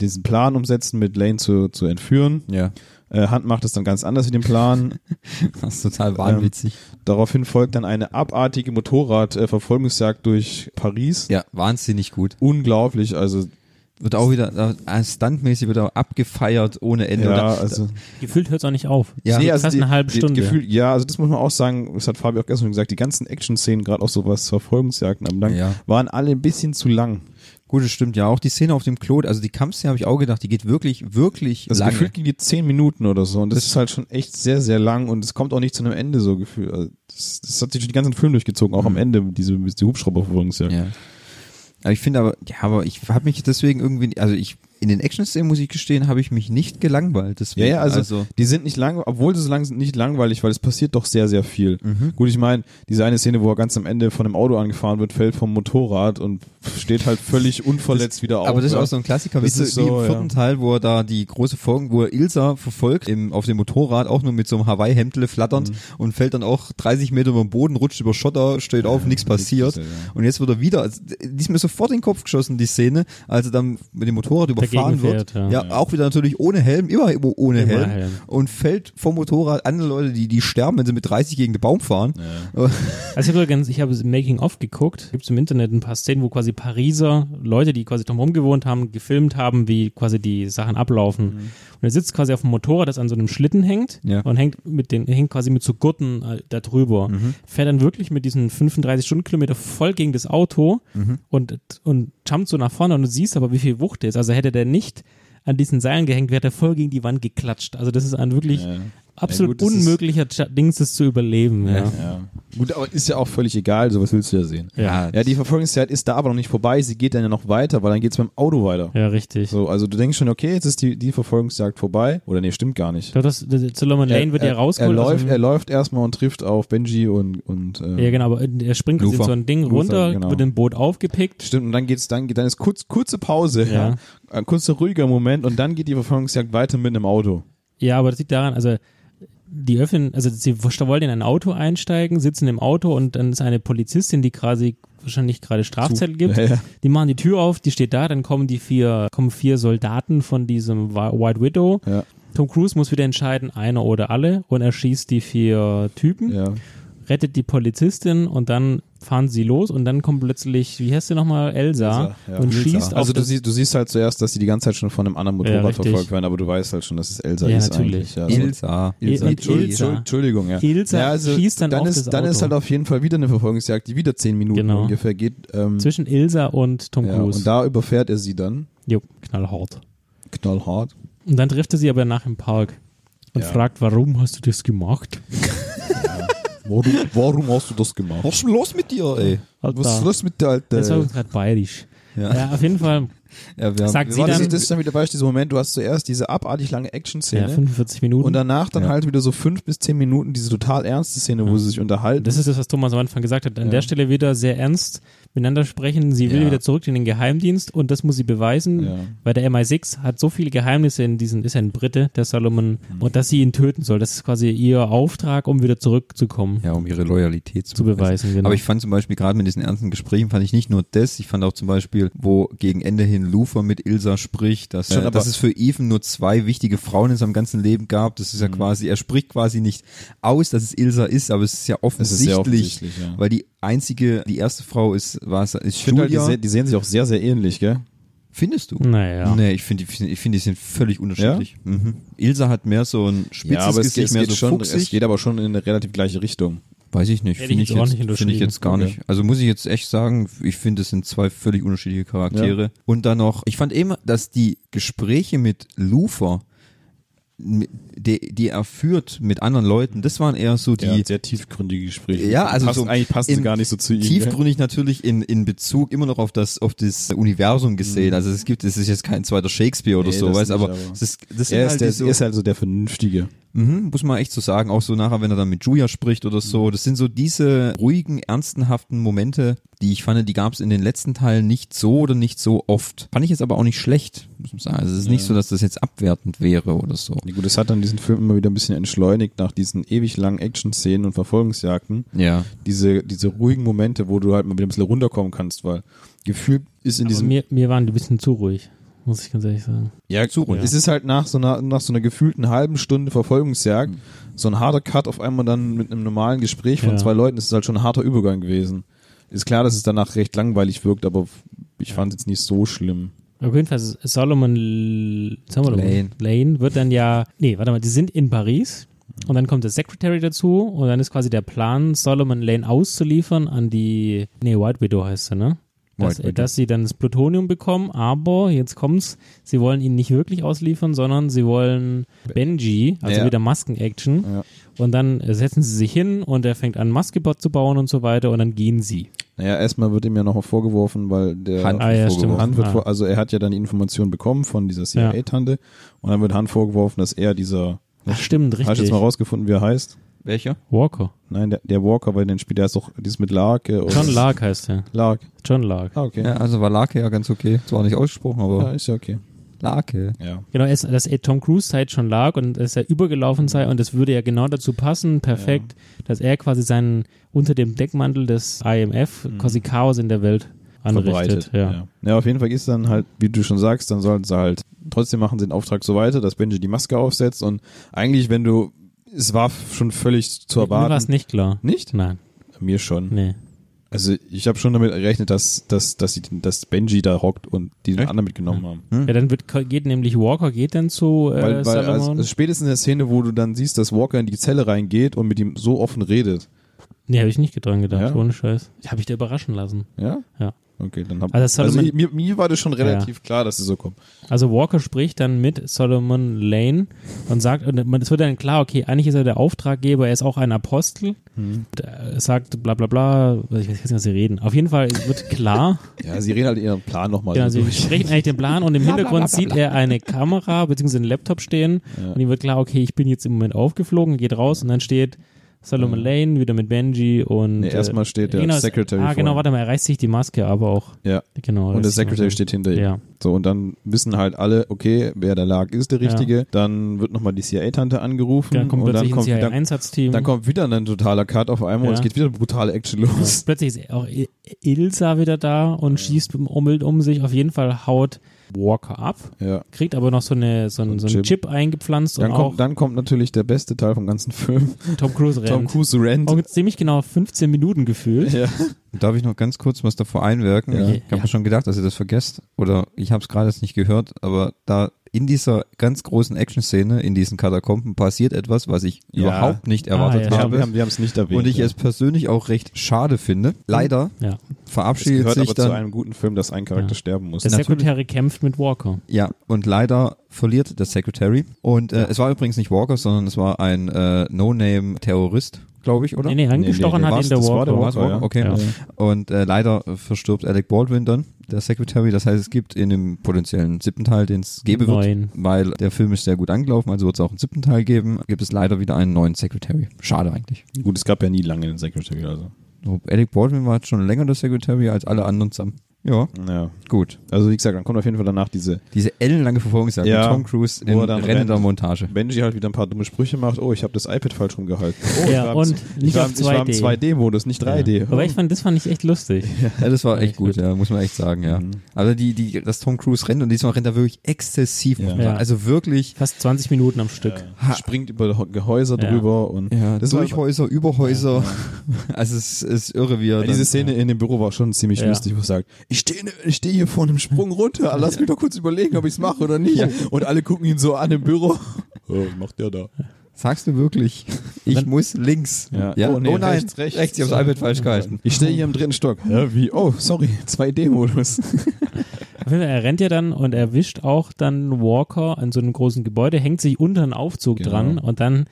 diesen Plan umsetzen, mit Lane zu, zu entführen. Ja. Äh, Hunt macht es dann ganz anders in dem Plan. Das ist total wahnwitzig. Daraufhin folgt dann eine abartige Motorrad-Verfolgungsjagd durch Paris. ja, wahnsinnig gut. Unglaublich, also Wird auch wieder, äh, stuntmäßig wird auch abgefeiert ohne Ende. ja, also Gefühlt hört es auch nicht auf. Ja. Geht also fast eine halbe die, Stunde. Gefühl, ja, also das muss man auch sagen, das hat Fabi auch gestern schon gesagt, die ganzen Action-Szenen, gerade auch so was Verfolgungsjagden anbelangt, Ja. waren alle ein bisschen zu lang. Gut, das stimmt ja. Auch die Szene auf dem Klo, also die Kampfszene habe ich auch gedacht, die geht wirklich, wirklich Also lange. gefühlt ging die zehn Minuten oder so und das, ist halt schon echt sehr, sehr lang und es kommt auch nicht zu einem Ende so gefühlt. Also das, das hat sich durch den ganzen Film durchgezogen, auch am Ende, diese, diese Hubschrauberverfolgungsjagd. Mhm. Ja. Aber ich finde aber, ja, aber ich habe mich deswegen irgendwie, also ich, in den Action-Szenen, muss ich gestehen, habe ich mich nicht gelangweilt. Deswegen, Ja, ja, also, die sind nicht lang, obwohl sie so lang sind, nicht langweilig, weil es passiert doch sehr, sehr viel. Mhm. Gut, ich meine, diese eine Szene, wo er ganz am Ende von einem Auto angefahren wird, fällt vom Motorrad und steht halt völlig unverletzt wieder auf. aber das ist ja. auch so ein Klassiker, Das wie, ist wie so, im vierten ja. Teil, wo er da die große Folgen, wo er Ilsa verfolgt, im, auf dem Motorrad, auch nur mit so einem Hawaii-Hemdle flatternd Mhm. und fällt dann auch 30 Meter über den Boden, rutscht über Schotter, steht auf, nichts passiert. ja. Und jetzt wird er wieder, also, die ist mir sofort in den Kopf geschossen, die Szene, als er dann mit dem Motorrad überfahren Dagegen wird. fährt, ja. ja, auch wieder natürlich ohne Helm, immer ohne Immer Helm, Helm. und fällt vom Motorrad andere Leute, die, die sterben, wenn sie mit 30 gegen den Baum fahren. Also ich habe übrigens, ich habe Making of geguckt, gibt es im Internet ein paar Szenen, wo quasi Pariser Leute, die quasi drumherum gewohnt haben, gefilmt haben, wie quasi die Sachen ablaufen. Und er sitzt quasi auf dem Motorrad, das an so einem Schlitten hängt Ja. und hängt mit den, hängt quasi mit so Gurten äh, da drüber. Fährt dann wirklich mit diesen 35 Stundenkilometer voll gegen das Auto und, und jumpt so nach vorne und du siehst aber, wie viel Wucht ist. Also hätte der nicht an diesen Seilen gehängt, wäre der voll gegen die Wand geklatscht. Also das ist ein wirklich Ja. Absolut Ja, gut, ist- unmöglicher Dings, das zu überleben. Ja. Ja. Gut, aber ist ja auch völlig egal, sowas willst du ja sehen. Ja. Ja, die Verfolgungszeit ist da aber noch nicht vorbei, sie geht dann ja noch weiter, weil dann geht's beim Auto weiter. Ja, richtig. So, also du denkst schon, okay, jetzt ist die, die Verfolgungsjagd vorbei. Oder nee, stimmt gar nicht. Ich glaube, das, das Solomon Lane wird ja er, rausgeholt. er, läuft, er läuft erstmal und trifft auf Benji und, und äh, ja, genau, aber er springt Luther. so ein Ding Luther, runter, genau. wird im Boot aufgepickt. Stimmt, und dann geht's dann, dann ist kurz, kurze Pause, Ja. ja. ein kurzer ruhiger Moment und dann geht die Verfolgungsjagd weiter mit einem Auto. Ja, aber das liegt daran, also die öffnen, also sie wollen in ein Auto einsteigen, sitzen im Auto und dann ist eine Polizistin, die quasi wahrscheinlich gerade Strafzettel gibt. Ja, ja. Die machen die Tür auf, die steht da, dann kommen die vier, kommen vier Soldaten von diesem White Widow. Ja, Tom Cruise muss wieder entscheiden, einer oder alle, und er schießt die vier Typen. Ja. rettet die Polizistin und dann fahren sie los und dann kommt plötzlich, wie heißt sie nochmal, Elsa, Elsa, ja. und Elsa. schießt auf Also du siehst, du siehst halt zuerst, dass sie die ganze Zeit schon von einem anderen Ja, Motorrad richtig. verfolgt werden, aber du weißt halt schon, dass es Elsa Ja, ist natürlich. eigentlich. Ja. Ilsa. Il- mit Il- E. Ilsa. Entschuldigung, ja. Ilsa ja, also schießt dann auf ist, das Dann ist Auto. halt auf jeden Fall wieder eine Verfolgungsjagd, die wieder zehn Minuten Genau. ungefähr geht. Ähm, zwischen Ilsa und Tom ja, Cruise. und da überfährt er sie dann jo, knallhart. knallhart. Und dann trifft er sie aber nach im Park und Ja. fragt, warum hast du das gemacht? Warum, warum hast du das gemacht? Was ist los mit dir, ey? Alter, Was ist los mit der Alte? das war gerade bayerisch. Ja. Ja, auf jeden Fall, Ja, wir Sagt wir sie das, dann- ist, das ist dann wieder du, dieser Moment, du hast zuerst diese abartig lange ja, Action-Szene 45 Minuten. und danach dann Ja. halt wieder so fünf bis zehn Minuten diese total ernste Szene, wo sie sich unterhalten. das ist das, was Thomas am Anfang gesagt hat. An Ja. der Stelle wieder sehr ernst miteinander sprechen. Sie will Ja. wieder zurück in den Geheimdienst und das muss sie beweisen, Ja. weil der MI6 hat so viele Geheimnisse in diesen, ist ein Brite, der Solomon, Mhm. und dass sie ihn töten soll. Das ist quasi ihr Auftrag, um wieder zurückzukommen, Ja, um ihre Loyalität zu, zu beweisen. Genau. Aber ich fand zum Beispiel gerade mit diesen ernsten Gesprächen fand ich nicht nur das, ich fand auch zum Beispiel, wo gegen Ende hin Lufer mit Ilsa spricht, dass, Schon, äh, dass es für Ethan nur zwei wichtige Frauen in seinem ganzen Leben gab. Das ist Mhm. ja quasi, er spricht quasi nicht aus, dass es Ilsa ist, aber es ist ja ist offensichtlich, sehr offensichtlich, ja. weil die einzige, die erste Frau ist, war es, ist Ich finde halt, die, Julia. se- die sehen sich auch sehr, sehr ähnlich, gell? Findest du? naja. Nee, ich finde, die- ich finde, die sind völlig unterschiedlich. Mhm. Ilsa hat mehr so ein spitzes Gesicht, mehr so schon, fuchsig. es geht aber schon in eine relativ gleiche Richtung. Weiß ich nicht. Finde ich jetzt nicht finde ich jetzt gar Okay. nicht. Also muss ich jetzt echt sagen, ich finde, es sind zwei völlig unterschiedliche Charaktere. Und dann noch, ich fand immer, dass die Gespräche mit Lufer die, die er führt mit anderen Leuten, das waren eher so die ja, sehr tiefgründige Gespräche. Ja, also Passt, so eigentlich passen sie gar nicht so zu ihm. tiefgründig natürlich in, in Bezug immer noch auf das auf das Universum gesehen. Also es gibt es ist jetzt kein zweiter Shakespeare oder Nee, so, weißt, aber aber es ist das Er ist, halt der, so, ist halt so der Vernünftige. Mhm, muss man echt so sagen, auch so nachher, wenn er dann mit Julia spricht oder so. Das sind so diese ruhigen, ernstenhaften Momente, die ich fand, die gab es in den letzten Teilen nicht so oder nicht so oft. Fand ich jetzt aber auch nicht schlecht, muss man sagen. Also es ist nicht so, dass das jetzt abwertend wäre oder so. Ja, gut, es hat dann diesen Film immer wieder ein bisschen entschleunigt nach diesen ewig langen Action-Szenen und Verfolgungsjagden. Ja. Diese, diese ruhigen Momente, wo du halt mal wieder ein bisschen runterkommen kannst, weil gefühlt ist in Aber diesem mir, mir waren die ein bisschen zu ruhig, muss ich ganz ehrlich sagen. Ja, Zu ruhig. Es ist halt nach so einer, nach so einer gefühlten halben Stunde Verfolgungsjagd, so ein harter Cut auf einmal dann mit einem normalen Gespräch von Ja. zwei Leuten, das ist halt schon ein harter Übergang gewesen. Ist klar, dass es danach recht langweilig wirkt, aber ich fand es jetzt nicht so schlimm. Auf jeden Fall, Solomon L- Solomon Lane. Lane wird dann ja, nee, warte mal, die sind in Paris und dann kommt der Secretary dazu und dann ist quasi der Plan, Solomon Lane auszuliefern an die, nee, White Widow heißt sie, ne? Dass, White Widow. dass sie dann das Plutonium bekommen, aber jetzt kommt's, sie wollen ihn nicht wirklich ausliefern, sondern sie wollen Benji, also Ja. wieder Masken-Action. Ja. Und dann setzen sie sich hin und er fängt an, Maskebot zu bauen und so weiter und dann gehen sie. Naja, erstmal wird ihm ja noch vorgeworfen, weil der Hand Ah, ja. Han wird Ah. vor, also er hat ja dann die Information bekommen von dieser CIA-Tante und dann wird Han vorgeworfen, dass er dieser, Ach, stimmt, hast du jetzt richtig. mal rausgefunden, wie er heißt? Welcher? Walker. Nein, der, der Walker, weil den spielt er ist doch dieses mit Lark. äh, oder- John Lark heißt er. Lark. John Lark. Ah, okay. Ja, also war Lake ja ganz okay. Zwar nicht ausgesprochen, Ja, aber ist ja okay. Lake. Ja. Genau, es, dass Tom Cruise Zeit schon lag und dass er übergelaufen sei und es würde ja genau dazu passen, perfekt, dass er quasi seinen unter dem Deckmantel des IMF quasi Chaos in der Welt anrichtet. verbreitet. Ja. Ja. ja, auf jeden Fall ist dann halt, wie du schon sagst, dann sollten sie halt, trotzdem machen sie den Auftrag so weiter, dass Benji die Maske aufsetzt und eigentlich, wenn du, es war schon völlig zu Mir war es erwarten. nicht klar. Nicht? Nein, Mir schon. nee. Also ich habe schon damit gerechnet, dass, dass, dass, sie, dass Benji da hockt und die den Echt? anderen mitgenommen haben. Ja, dann wird, geht nämlich Walker, geht dann zu äh, Weil, weil also, also spätestens in der Szene, wo du dann siehst, dass Walker in die Zelle reingeht und mit ihm so offen redet. nee, habe ich nicht dran gedacht, Ja? ohne Scheiß. Habe ich da überraschen lassen. Ja? Ja. Okay, dann hab Also also, ich- mir, mir war das schon relativ klar, dass es so kommt. Also Walker spricht dann mit Solomon Lane und sagt, und es wird dann klar, okay, eigentlich ist er der Auftraggeber, er ist auch ein Apostel. Er sagt bla bla bla, ich weiß nicht, was sie reden. Auf jeden Fall wird klar, Ja, sie reden halt ihren Plan nochmal genau, sie sprechen eigentlich den Plan und im Hintergrund sieht er eine Kamera bzw. einen Laptop stehen und ihm wird klar, okay, ich bin jetzt im Moment aufgeflogen, geht raus und dann steht Solomon Lane wieder mit Benji und Nee, äh, erstmal steht der genau, Secretary Ah, genau, warte mal, er reißt sich die Maske aber auch. Ja. Genau. Und der Secretary steht hinter ihm. Ja. So, und dann wissen halt alle, okay, wer der lag, ist der Richtige. Dann wird nochmal die CIA-Tante angerufen. Dann kommt und plötzlich dann kommt, ein dann, CIA-Einsatzteam. dann kommt wieder ein totaler Cut auf einmal und Ja. es geht wieder eine brutale Action los. Plötzlich ist auch Ilsa wieder da und schießt um, um, um sich. Auf jeden Fall haut Walker ab, Ja. kriegt aber noch so, eine, so, einen, so einen Chip. Chip eingepflanzt Dann und auch kommt, dann kommt natürlich der beste Teil vom ganzen Film. Tom Cruise rennt. Tom Cruise rennt. Auch ziemlich genau 15 Minuten gefühlt. Ja. Darf ich noch ganz kurz was davor einwirken? Ja. Ich habe Ja. mir schon gedacht, dass ihr das vergesst. Oder ich habe es gerade jetzt nicht gehört, aber da in dieser ganz großen Action-Szene, in diesen Katakomben, passiert etwas, was ich Ja. überhaupt nicht erwartet ja, Wir habe. haben wir haben es nicht erwähnt. und ich ja. es persönlich auch recht schade finde. Leider Ja. es verabschiedet gehört sich aber zu dann. einem guten Film, dass ein Charakter Ja. sterben muss. Der Natürlich. Sekretär kämpft mit Walker. Ja, und leider verliert der Secretary. Und äh, es war übrigens nicht Walker, sondern es war ein äh, No-Name-Terrorist, glaube ich, oder? Nee, nee, angestochen nee, hat war's- ihn der das war Walker. der War's Walker, Walker? ja. Okay. Ja. Und äh, leider verstirbt Alec Baldwin dann, der Secretary. Das heißt, es gibt in dem potenziellen siebten Teil, den es geben wird, weil der Film ist sehr gut angelaufen, also wird es auch einen siebten Teil geben, gibt es leider wieder einen neuen Secretary. Schade eigentlich. Gut, es gab ja nie lange den Secretary, also. So, Alec Baldwin war jetzt schon länger der Secretary als alle anderen zusammen. Ja, Ja. gut. Also wie gesagt, dann kommt auf jeden Fall danach diese Diese ellenlange Verfolgungsjagd Ja, mit Tom Cruise wo in er dann rennender rennt. Montage. Benji halt wieder ein paar dumme Sprüche macht. Oh, ich habe das iPad falsch rumgehalten. Oh, Ja, ich war und im, nicht ich war, auf im- ich war im 2D. 2D-Modus, nicht 3D. Aber ich fand, das fand ich echt lustig. Ja, das war echt gut, ja, muss man echt sagen, ja. Mhm. Also die, die, dass Tom Cruise rennt und diesmal rennt er wirklich exzessiv, muss Ja. sagen. Ja. Also wirklich, Fast 20 Minuten am Stück. Springt über Gehäuser Ja. drüber und ja, das durch Häuser, über Häuser. Also es ist irre, wie er ja, dann, diese Szene in dem Büro war schon ziemlich Ja. lustig, wo er sagt, ich stehe ich steh hier vor einem Sprung runter, lass mich doch kurz überlegen, ob ich es mache oder nicht. Ja. Und alle gucken ihn so an im Büro. Oh, was macht der da? Sagst du wirklich? Ich Dann- muss links. Ja. Oh, Oh, nee, nein, rechts, rechts. rechts, ich habe das iPad falsch gehalten. Ich stehe hier im dritten Stock. Ja, wie? Oh, sorry, 2D-Modus. Auf jeden Fall, er rennt ja dann und erwischt auch dann Walker an so einem großen Gebäude, hängt sich unter einen Aufzug Genau. dran und dann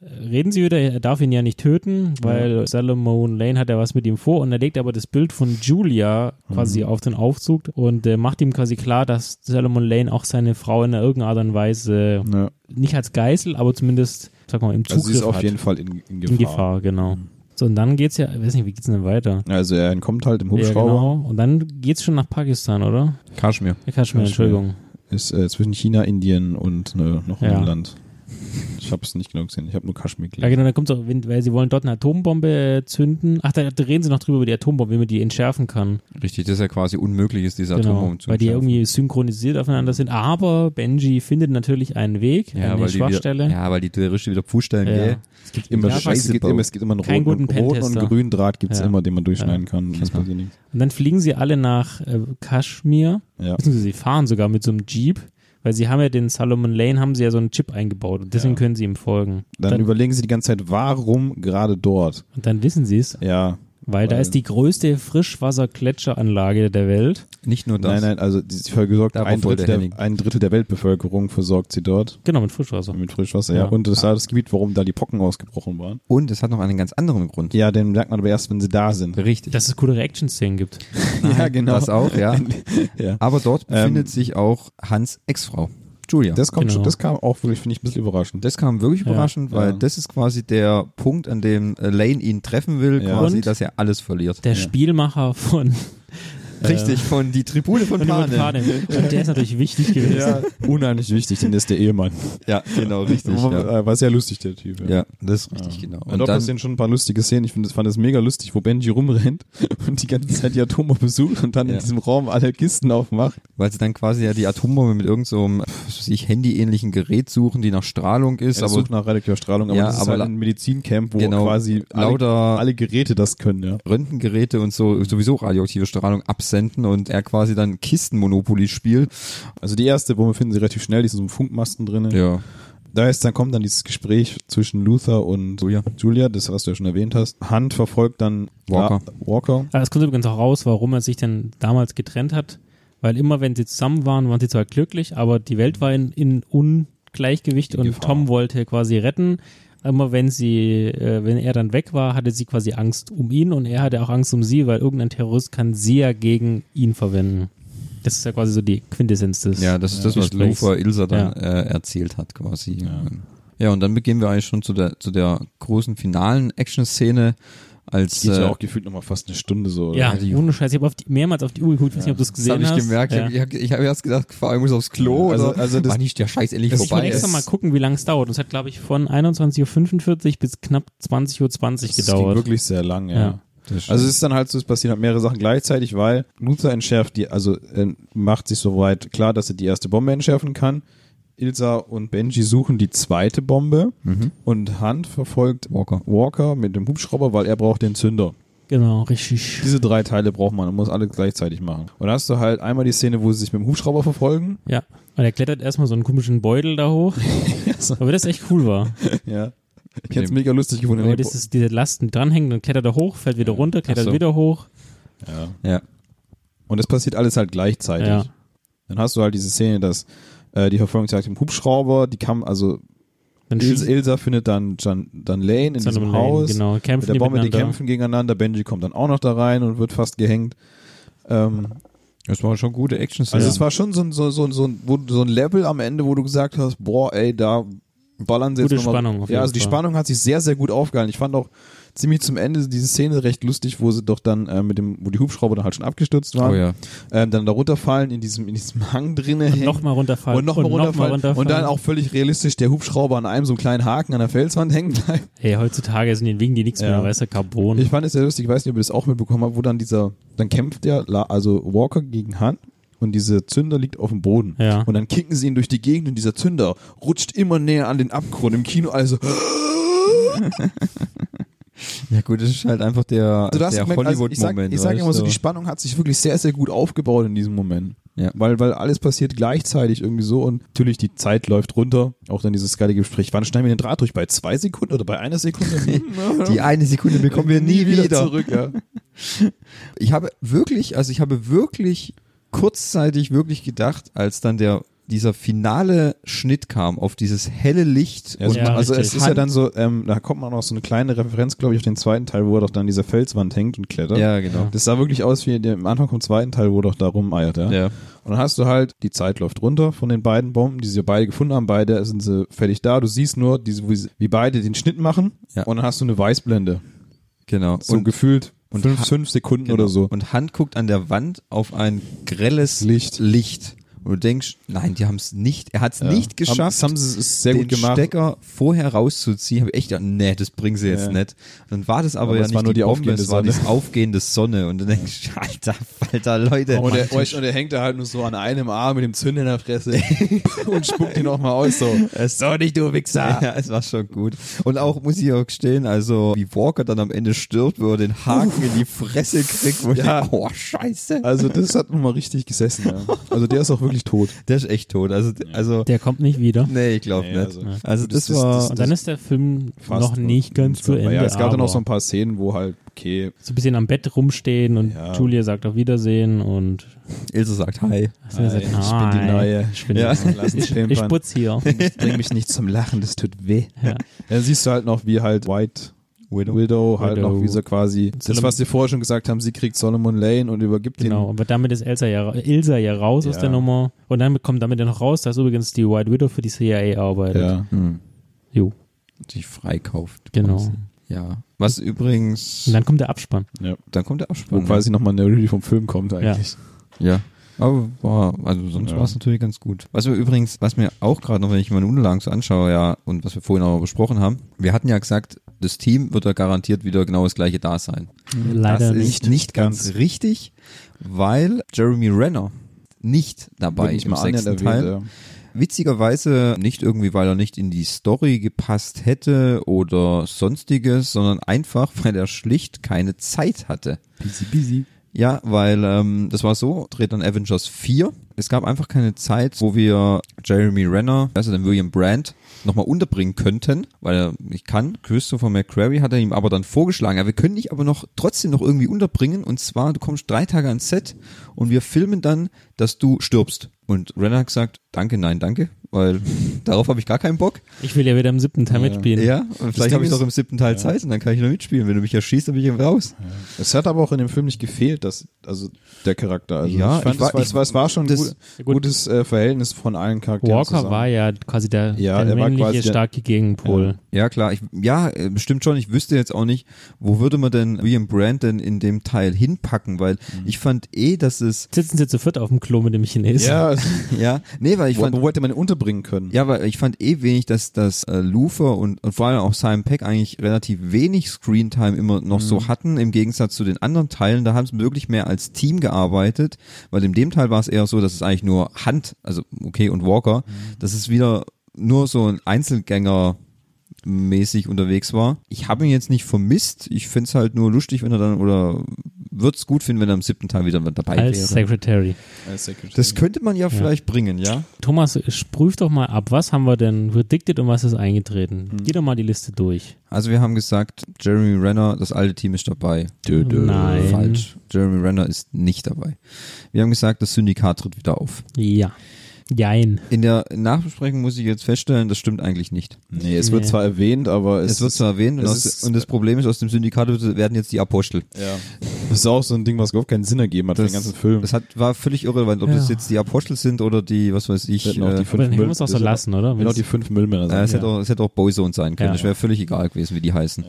reden sie wieder, er darf ihn ja nicht töten, weil Salomon Lane hat ja was mit ihm vor und er legt aber das Bild von Julia quasi Mhm. auf den Aufzug und äh, macht ihm quasi klar, dass Salomon Lane auch seine Frau in irgendeiner Art und Weise Ja. nicht als Geisel, aber zumindest, sag mal, im Also Zugriff sie ist auf hat. jeden Fall in, in Gefahr. in Gefahr, genau. So, und dann geht's ja, ich weiß nicht, wie geht's denn weiter? Also er entkommt halt im Ja, Hubschrauber. genau. Und dann geht's schon nach Pakistan, oder? Kaschmir. Ja, Kaschmir, Entschuldigung. Ist äh, zwischen China, Indien und ne, noch Ja. einem Land. Ich habe es nicht genau gesehen. Ich habe nur Kaschmir Ja, gelesen. genau, dann kommt auch, wenn- weil sie wollen dort eine Atombombe äh, zünden. Ach, da, da reden sie noch drüber über die Atombombe, wie man die entschärfen kann. Richtig, das ist ja quasi unmöglich ist, diese Genau, Atombomben zu weil die entschärfen. irgendwie synchronisiert aufeinander sind. Aber Benji findet natürlich einen Weg, ja, eine weil die Schwachstelle. Wieder, ja, weil die Terroristen wieder Fußstellen, Ja. gell? Es gibt immer, Ja, Scheiße, es gibt immer, es gibt immer einen roten, guten roten und grünen Draht gibt's Ja. immer, den man durchschneiden Ja. kann. Das Genau. passiert nichts. Und dann fliegen sie alle nach äh, Kaschmir, Ja. beziehungsweise sie fahren sogar mit so einem Jeep, weil sie haben ja den Solomon Lane, haben sie ja so einen Chip eingebaut und deswegen Ja. können sie ihm folgen. Dann, dann, überlegen sie die ganze Zeit, warum gerade dort? und dann wissen sie es, Ja. Weil da ist die größte Frischwassergletscheranlage der Welt. Nicht nur das. Nein, nein, also die- sie versorgt ein Drittel, der, ein Drittel der Weltbevölkerung versorgt sie dort Genau, mit Frischwasser. mit Frischwasser. Ja. Ja. Und das war das Gebiet, warum da die Pocken ausgebrochen waren. Und es hat noch einen ganz anderen Grund. Ja, den merkt man aber erst, wenn sie da sind. Richtig. Dass es coole Reaction-Szenen gibt. ja, genau. Das auch, ja. ja. Aber dort Ähm, befindet sich auch Hans Ex-Frau, Julia. Das kommt Genau. schon, das kam auch wirklich, finde ich, ein bisschen überraschend. Das kam wirklich Ja. überraschend, weil Ja. das ist quasi der Punkt, an dem äh, Lane ihn treffen will, Ja. quasi, Und? dass er alles verliert. Der Ja. Spielmacher von Richtig, von die Tribune von, Panem. Panem. Und der ist natürlich wichtig gewesen. Ja, unheimlich wichtig, denn der ist der Ehemann. Ja, genau, richtig. ja. Äh, War sehr lustig, der Typ. ja, das ist richtig, genau. Und, dort passieren schon ein paar lustige Szenen. Ich finde, fand das mega lustig, wo Benji rumrennt und die ganze Zeit die Atombombe besucht und dann Ja. in diesem Raum alle Kisten aufmacht. weil sie dann quasi ja die Atombombe mit irgendeinem so einem, was weiß ich, handyähnlichen Gerät suchen, die nach Strahlung ist, Er aber sucht nach radioaktiver Strahlung, aber Ja, das ist aber halt ein Medizincamp, wo Genau, quasi alle, lauter- alle Geräte das können, ja. Röntgengeräte und so sowieso radioaktive Strahlung absenden und er quasi dann Kistenmonopoly spielt. Also die erste Bombe finden sie relativ schnell, die ist in so einem Funkmasten drin. Ja. Da ist, dann kommt dann dieses Gespräch zwischen Luther und Julia. Julia, das, was du ja schon erwähnt hast. Hunt verfolgt dann Walker. Ja, Walker. Es kommt übrigens auch raus, warum er sich denn damals getrennt hat. Weil immer, wenn sie zusammen waren, waren sie zwar glücklich, aber die Welt war in, in Ungleichgewicht In und Gefahr. Tom wollte quasi retten. Immer wenn sie, äh, wenn er dann weg war, hatte sie quasi Angst um ihn und er hatte auch Angst um sie, weil irgendein Terrorist kann sie ja gegen ihn verwenden. Das ist ja quasi so die Quintessenz des. Ja, das ist das, was Gesprächs. Luther Ilsa dann Ja. äh, erzählt hat, quasi. Ja. Ja. und dann beginnen wir eigentlich schon zu der, zu der großen finalen Action-Szene, als Geht äh, ja auch gefühlt nochmal fast eine Stunde so. oder? Ja, die- ohne Scheiß. Ich habe auf die, mehrmals auf die Uhr geguckt, weiß nicht, ob du es das gesehen habe ich hast. gemerkt. Ja. Ich habe ich hab erst gedacht, fahr ich muss aufs Klo Also- oder also das- war nicht der Scheiß endlich ich vorbei. wollte extra ist. mal gucken, wie lange es dauert. Und es hat, glaube ich, von 21.45 Uhr bis knapp 20.20 Uhr Das ging gedauert. wirklich sehr lang, ja. Ja. Das Also es ist dann halt so, es passieren halt mehrere Sachen gleichzeitig, weil Luther entschärft die, also äh, macht sich soweit klar, dass er die erste Bombe entschärfen kann. Ilsa und Benji suchen die zweite Bombe Mhm. und Hunt verfolgt Walker. Walker mit dem Hubschrauber, weil er braucht den Zünder. Genau, richtig. Diese drei Teile braucht man, man muss alle gleichzeitig machen. Und dann hast du halt einmal die Szene, wo sie sich mit dem Hubschrauber verfolgen. Ja. Und er klettert erstmal so einen komischen Beutel da hoch. Aber das echt cool war. Ja. Ich hätte es mega lustig gefunden. Aber das ist diese Lasten dranhängen, dann klettert er hoch, fällt wieder runter, klettert so. wieder hoch. ja. Ja. Und das passiert alles halt gleichzeitig. Ja. Dann hast du halt diese Szene, dass äh, die Verfolgung zeigt im Hubschrauber, die kam, also Dann Ilsa, findet dann Jan, dann Lane in diesem Solomon Lane, Haus. Genau, Mit kämpfen der die Bombe, die kämpfen gegeneinander. Benji kommt dann auch noch da rein und wird fast gehängt. Ähm, Das war schon gute action also Ja. es war schon so ein, so, so, so, ein- wo, so ein Level am Ende, wo du gesagt hast, boah, ey, da ballern sie Gute jetzt nochmal. Spannung auf Ja, jeden also die Fall. Spannung hat sich sehr, sehr gut aufgehalten. Ich fand auch ziemlich zum Ende diese Szene recht lustig, wo sie doch dann äh, mit dem, wo die Hubschrauber dann halt schon abgestürzt waren, Oh ja. ähm, dann da runterfallen in diesem, in diesem Hang drinne. Und nochmal runterfallen. und nochmal noch mal runterfallen, runterfallen. und dann auch völlig realistisch der Hubschrauber an einem so einen kleinen Haken an der Felswand hängen bleibt. Hey, heutzutage sind die wegen die nichts Ja. mehr, weißt du, Carbon. Ich fand es sehr lustig, ich weiß nicht, ob ihr das auch mitbekommen habt, wo dann dieser, dann kämpft der, La- also Walker gegen Han und diese Zünder liegt auf dem Boden. Ja. Und dann kicken sie ihn durch die Gegend und dieser Zünder rutscht immer näher an den Abgrund im Kino, also, Ja gut, das ist halt einfach der, der also ich sag, Hollywood-Moment. ich sag weißt immer so, die Spannung hat sich wirklich sehr, sehr gut aufgebaut in diesem Moment. Ja. Weil, weil alles passiert gleichzeitig irgendwie so und natürlich die Zeit läuft runter. Auch dann dieses geile Gespräch. Wann schneiden wir den Draht durch? Bei zwei Sekunden oder bei einer Sekunde? Die eine Sekunde bekommen wir nie wieder. zurück, ja. Ich habe wirklich, also ich habe wirklich kurzzeitig wirklich gedacht, als dann der dieser finale Schnitt kam auf dieses helle Licht Ja, also, Ja, also richtig. es ist ja dann so, ähm, da kommt man auch so eine kleine Referenz, glaube ich, auf den zweiten Teil, wo er doch dann an dieser Felswand hängt und klettert. ja, genau. Das sah wirklich aus wie der, am Anfang vom zweiten Teil, wo er doch da rumeiert, ja. Ja. Und dann hast du halt, die Zeit läuft runter von den beiden Bomben, die sie beide gefunden haben. Beide sind sie fertig da. Du siehst nur, diese, wie, beide den Schnitt machen. Ja. Und dann hast du eine Weißblende. Genau. So gefühlt und fünf, fünf Sekunden genau. oder so. Und Hand guckt an der Wand auf ein grelles Licht. Licht. Und du denkst, nein, die haben es nicht, er hat es Ja. nicht Haben- geschafft, Das haben sie sehr den gut gemacht. Stecker vorher rauszuziehen. Habe ich echt gedacht, nee, das bringen sie jetzt Ja. nicht. Und dann war das aber, Aber ja nicht war nur die Bombe, aufgehende es war Sonne. die aufgehende Sonne. Und dann denkst du, alter, alter Leute. und, er, und er hängt da halt nur so an einem Arm mit dem Zünder in der Fresse und spuckt ihn auch mal aus so. So nicht, du Wichser. Ja, es war schon gut. Und auch, muss ich auch gestehen, also wie Walker dann am Ende stirbt, wo er den Haken in die Fresse kriegt, wo ich Ja. denke, oh, scheiße. Also das hat nun mal richtig gesessen, ja. Also der ist auch wirklich tot. Der ist echt tot. Also, also Der kommt nicht wieder. nee, ich glaube Nee, nicht. also- Also, das, das- war... das- Und dann ist der Film Fast noch nicht ganz zu Ende. Ja, es gab dann noch so ein paar Szenen, wo halt, okay, so ein bisschen am Bett rumstehen und Ja. Julia sagt auf Wiedersehen und Ilse sagt Hi. also er sagt, ich bin die "Hi, Neue. Ich bin Ja. Ich, ich putz hier. bring mich nicht zum Lachen, das tut weh. Ja. Dann siehst du halt noch, wie halt White Widow, halt Widow. noch, wie sie quasi, das, Solomon- was wir vorher schon gesagt haben, sie kriegt Solomon Lane und übergibt Genau, den. aber damit ist Elsa ja, Ilsa ja raus aus Ja. der Nummer. Und dann kommt damit ja noch raus, dass übrigens die White Widow für die CIA arbeitet. Ja. Hm. Jo, Sich freikauft. genau. quasi. Ja. Was übrigens... Und dann kommt der Abspann. ja. dann kommt der Wo Abspann. quasi nochmal eine Review vom Film kommt eigentlich. Ja. Aber war, also sonst Ja. war es natürlich ganz gut. Was wir übrigens, was mir auch gerade noch, wenn ich meine Unterlagen so anschaue, ja, und was wir vorhin auch besprochen haben, wir hatten ja gesagt, das Team wird ja garantiert wieder genau das gleiche da sein. Leider das nicht. ist nicht ganz, Ganz. richtig, weil Jeremy Renner nicht dabei nicht im sechsten erwähnt, Teil. ja. Witzigerweise nicht irgendwie, weil er nicht in die Story gepasst hätte oder sonstiges, sondern einfach, weil er schlicht keine Zeit hatte. Busy, busy. Ja, weil ähm, das war so, dreht dann Avengers 4. Es gab einfach keine Zeit, wo wir Jeremy Renner, also den William Brandt, nochmal unterbringen könnten, weil er nicht kann. Christopher McQuarrie hat er ihm aber dann vorgeschlagen, ja, wir können dich aber noch trotzdem noch irgendwie unterbringen und zwar, du kommst drei Tage ans Set und wir filmen dann, dass du stirbst. Und Renner hat gesagt, danke, nein, danke, weil darauf habe ich gar keinen Bock. Ich will ja wieder im siebten Teil Ja. mitspielen. Ja, und vielleicht habe ich doch im siebten Teil Zeit und dann kann ich noch mitspielen. Wenn du mich erschießt, dann bin ich raus. Es hat aber auch in dem Film nicht gefehlt, dass, also der Charakter. Also Ja, ich fand, ich war- es, war, es war, es war schon ein das- gut, gut. gutes äh, Verhältnis von allen Charakteren Walker zusammen. war ja quasi der, Ja, der er war männliche quasi der- starke Gegenpol. Ja, klar. Ich, ja, äh, bestimmt schon. Ich wüsste jetzt auch nicht, wo würde man denn William Brandt denn in dem Teil hinpacken, weil ich fand eh, dass es, Sitzen sie zu viert auf dem Klo mit dem Chinesen. Ja, ja, nee, weil ich wo, fand, wo hätte man ihn unterbringen können? ja, weil ich fand eh wenig, dass dass äh, Luther und, und vor allem auch Simon Peck eigentlich relativ wenig Screentime immer noch so hatten, im Gegensatz zu den anderen Teilen. Da haben sie wirklich mehr als Team gearbeitet, weil in dem Teil war es eher so, dass es eigentlich nur Hand, also okay und Walker, dass es wieder nur so ein Einzelgänger mäßig unterwegs war. Ich habe ihn jetzt nicht vermisst. Ich find's halt nur lustig, wenn er dann oder würd's gut finden, wenn er im siebten Teil wieder dabei Als wäre. Secretary. Als Secretary. Das könnte man ja, vielleicht bringen, ja? Thomas, prüf doch mal ab, was haben wir denn predicted und was ist eingetreten? Hm. Geh doch mal die Liste durch. Also wir haben gesagt, Jeremy Renner, das alte Team ist dabei. Dö, dö. Nein. Falsch. Jeremy Renner ist nicht dabei. Wir haben gesagt, das Syndikat tritt wieder auf. Ja. Jein. In der Nachbesprechung muss ich jetzt feststellen, das stimmt eigentlich nicht. nee, es wird Nee. zwar erwähnt, aber es, Es, wird zwar erwähnt und, es aus, und das Problem ist, aus dem Syndikat werden jetzt die Apostel. Ja. Das ist auch so ein Ding, was überhaupt keinen Sinn ergeben hat für den ganzen Film. Das hat, war völlig irrelevant, ob Ja. das jetzt die Apostel sind oder die, was weiß ich. Hätten auch die Äh, fünf Müll- wir es auch so das hätte- lassen, oder? Hätten auch die fünf Müllmänner äh, sein. es, Ja. hätte auch, es hätte auch Boyzone sein können. Ja. Das wäre völlig egal gewesen, wie die heißen.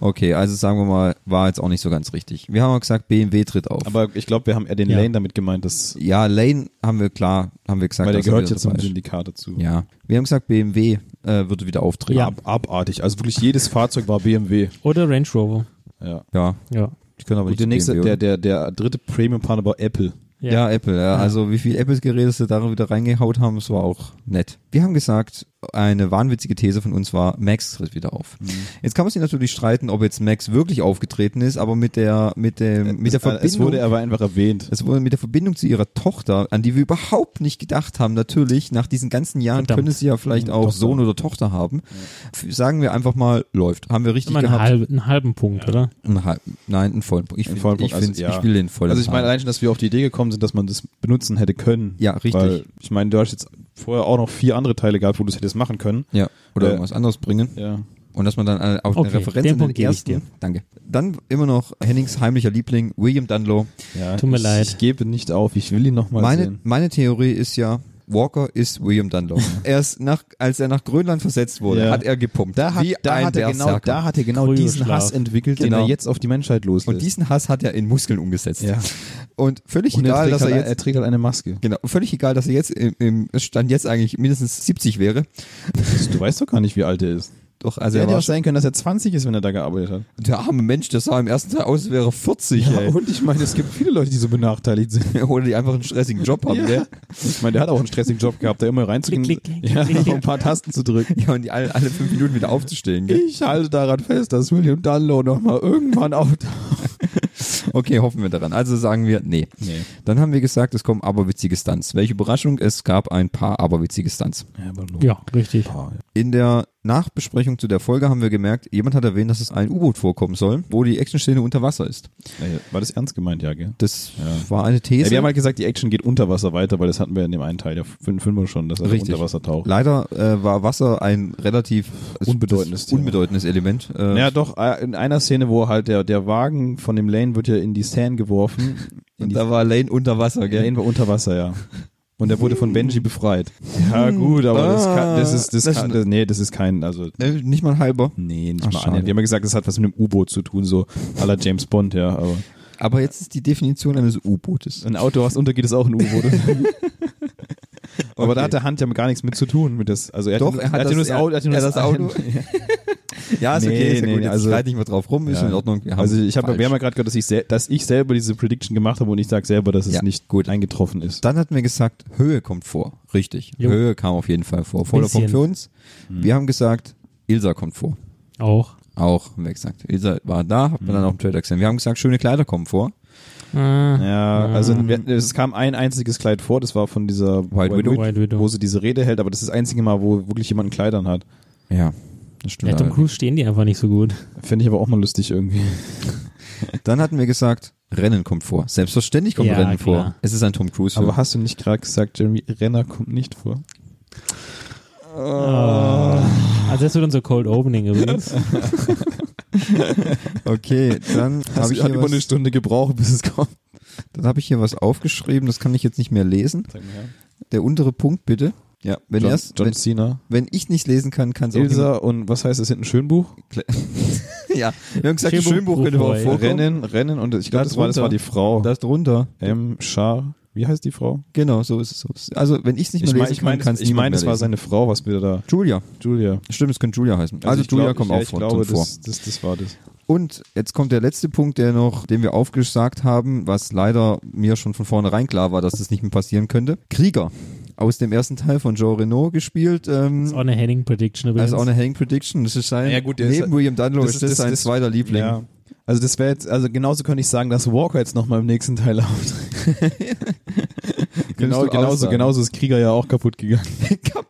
Okay, also sagen wir mal, war jetzt auch nicht so ganz richtig. Wir haben auch gesagt, BMW tritt auf. Aber ich glaube, wir haben eher den Ja. Lane damit gemeint, dass, ja, Lane haben wir klar, haben wir gesagt, weil der gehört wieder ja zum. Syndikat dazu. Ja, wir haben gesagt, BMW äh, würde wieder auftreten. Ja. Ab, abartig. Also wirklich jedes Fahrzeug war BMW. Oder Range Rover. Ja. ja, Ja. die können aber Und nicht der nächste, BMW, der, der, der dritte Premium-Partner war Apple. Ja, Apple, ja. Ja. Also wie viel Apple-Geräte sie da wieder reingehaut haben, das war auch nett. Wir haben gesagt, eine wahnwitzige These von uns war, Max tritt wieder auf. Mhm. Jetzt kann man sich natürlich streiten, ob jetzt Max wirklich aufgetreten ist, aber mit der, mit dem, mit der es, äh, Verbindung. es wurde aber einfach erwähnt. es wurde mit der Verbindung zu ihrer Tochter, an die wir überhaupt nicht gedacht haben, natürlich, nach diesen ganzen Jahren Verdammt. könnte sie ja vielleicht auch Tochter. Sohn oder Tochter haben. F- Sagen wir einfach mal, läuft. Haben wir richtig einen, gehabt. halb, einen halben Punkt, oder? Einen halb, nein, einen vollen Punkt. Ich, find- vollen ich, Punkt, also, find's- ja. ich will den vollen Also ich meine allein schon, dass wir auf die Idee gekommen sind, dass man das benutzen hätte können. Ja, richtig. Weil ich meine, du hast jetzt vorher auch noch vier andere Teile gehabt, wo du es hättest machen können. Ja, oder Äh, irgendwas anderes bringen. Ja. Und dass man dann eine, auch Okay, eine Referenz den in den Punkt gebe ich ersten. dir. Danke. Dann immer noch Hennings heimlicher Liebling, William Dunlow. ja Tut mir ich, leid. Ich gebe nicht auf, ich will ihn nochmal Meine, sehen. meine Theorie ist ja, Walker ist William Dunlow. er ist nach, als er nach Grönland versetzt wurde, Ja. hat er gepumpt. Da hat, wie da, hat er genau, da hat er genau Kryoschlaf. diesen Hass entwickelt, den Genau. er jetzt auf die Menschheit loslässt. Und diesen Hass hat er in Muskeln umgesetzt. ja. Und völlig Und er egal, trägt, dass er halt, jetzt er trägt halt eine Maske. Genau, völlig egal, dass er jetzt im, im Stand jetzt eigentlich mindestens 70 wäre. Du weißt doch gar nicht, wie alt er ist. Doch, also Also er hätte auch sein können, dass er 20 ist, wenn er da gearbeitet hat. der arme Mensch, der sah im ersten Teil aus, als wäre er 40, ey. und ich meine, es gibt viele Leute, die so benachteiligt sind. Oder die einfach einen stressigen Job haben, gell? Ich meine, der hat auch einen stressigen Job gehabt, da immer reinzugehen, Klick, klick, klick, ja, klick, ein paar Tasten zu drücken. Ja, und die alle, alle fünf Minuten wieder aufzustehen, gell? Ich halte daran fest, dass William Dunlow nochmal irgendwann auftaucht. Okay, hoffen wir daran. Also sagen wir, nee. Nee. Dann haben wir gesagt, es kommen aberwitzige Stunts. Welche Überraschung, es gab ein paar aberwitzige Stunts. Ja, aber Ja, richtig. In der Nachbesprechung zu der Folge haben wir gemerkt, jemand hat erwähnt, dass es ein U-Boot vorkommen soll, wo die Actionszene unter Wasser ist. Ja, war das ernst gemeint, ja, gell? Das Ja. war eine Ja, These. wir haben halt gesagt, die Action geht unter Wasser weiter, weil das hatten wir in dem einen Teil der fün- Fünfer schon, dass er unter Wasser taucht. Leider äh, war Wasser ein relativ Unbedeutendes unbedeutendes Element. Äh, Ja, doch, äh, in einer Szene, wo halt der, der Wagen von dem Lane wird ja in die Sand geworfen. Da war Lane unter Wasser, gell? Lane war unter Wasser, ja. Und er wurde von Benji befreit. Ja, gut, aber das, kann, das ist, das, Das kann, ist- das, nee, das ist kein, also, nicht mal halber. nee, nicht Ach, mal schade. annähernd. Wir haben ja gesagt, das hat was mit einem U-Boot zu tun, so la James Bond, ja, aber Aber jetzt ist die Definition eines U-Bootes. ein Auto, was untergeht, ist auch ein U-Boot. Aber Okay. da hat der Hand ja gar nichts mit zu tun mit das. Also er Doch, hat, er hat ja das- nur das er- Auto. Er hat nur er hat das Auto. Ja, ist Nee, okay, ist ja nee, gut. Jetzt also- schreit nicht mehr drauf rum, ist Ja. in Ordnung. Wir haben Also ich habe, wir haben ja gerade gehört, dass ich, dass ich selber diese Prediction gemacht habe und ich sage selber, dass es Ja, nicht gut eingetroffen ist. Dann hatten wir gesagt, Höhe kommt vor. Richtig. Jo. Höhe kam auf jeden Fall vor. Voller. Punkt für uns. Wir haben gesagt, Ilsa kommt vor. Auch. Auch, haben wir gesagt. Ilsa war da, hat man dann auch im Trailer gesehen. Wir haben gesagt, schöne Kleider kommen vor. Ah, Ja, also wir, es kam ein einziges Kleid vor, das war von dieser White Widow. White Widow. wo sie diese Rede hält, aber das ist das einzige Mal, wo wirklich jemand Kleidern hat. Ja, das stimmt. Ja, Tom. Cruise stehen die einfach nicht so gut. Finde ich aber auch mal lustig irgendwie. Dann hatten wir gesagt, Rennen kommt vor. Selbstverständlich kommt Ja, Rennen vor. klar. Es ist ein Tom Cruise Film. Aber hast du nicht gerade gesagt, Jeremy Renner kommt nicht vor? Ah. Also das wird unser Cold Opening übrigens. okay, dann habe ich, hat hier über eine was- Stunde gebraucht, bis es kommt. dann hab ich hier was aufgeschrieben, das kann ich jetzt nicht mehr lesen. Sag mal her. Der untere Punkt bitte. Ja, wenn, John, erst, John wenn, Cena, wenn ich nicht lesen kann, kann es auch Ilsa und was heißt das hinten Schönbuch? Ja, wir haben gesagt, Schönbuch, Schönbuch könnte auch Buchboy. vorkommen. Rennen, Rennen und ich glaube, Da das war, das war die Frau. Das drunter. M. Schar. Wie heißt die Frau? Genau, so ist es. So ist es. Also, wenn ich es nicht mehr Ich lesen meine, ich kann, meine, kann es ich meine, es war lesen. seine Frau, was wir da. Julia. Julia. Stimmt, es könnte Julia heißen. Also, ich Julia glaub, kommt ich, auch ich vor, glaube, vor. das, das, das war das. Und jetzt kommt der letzte Punkt, der noch, den wir aufgesagt haben, was leider mir schon von vornherein klar war, dass das nicht mehr passieren könnte. Krieger. Aus dem ersten Teil von Joe Renault gespielt. Das ist auch Ähm, eine Henning Prediction übrigens. also auch eine Hang Prediction. Das ist sein, Ja, gut, der ist- neben William Dunlow ist ist- das das- sein das- zweiter Liebling. Ja. Also das wäre jetzt, also genauso könnte ich sagen, dass Walker jetzt nochmal im nächsten Teil auftritt. genau, genauso, genauso ist Krieger ja auch kaputt gegangen. Kaputt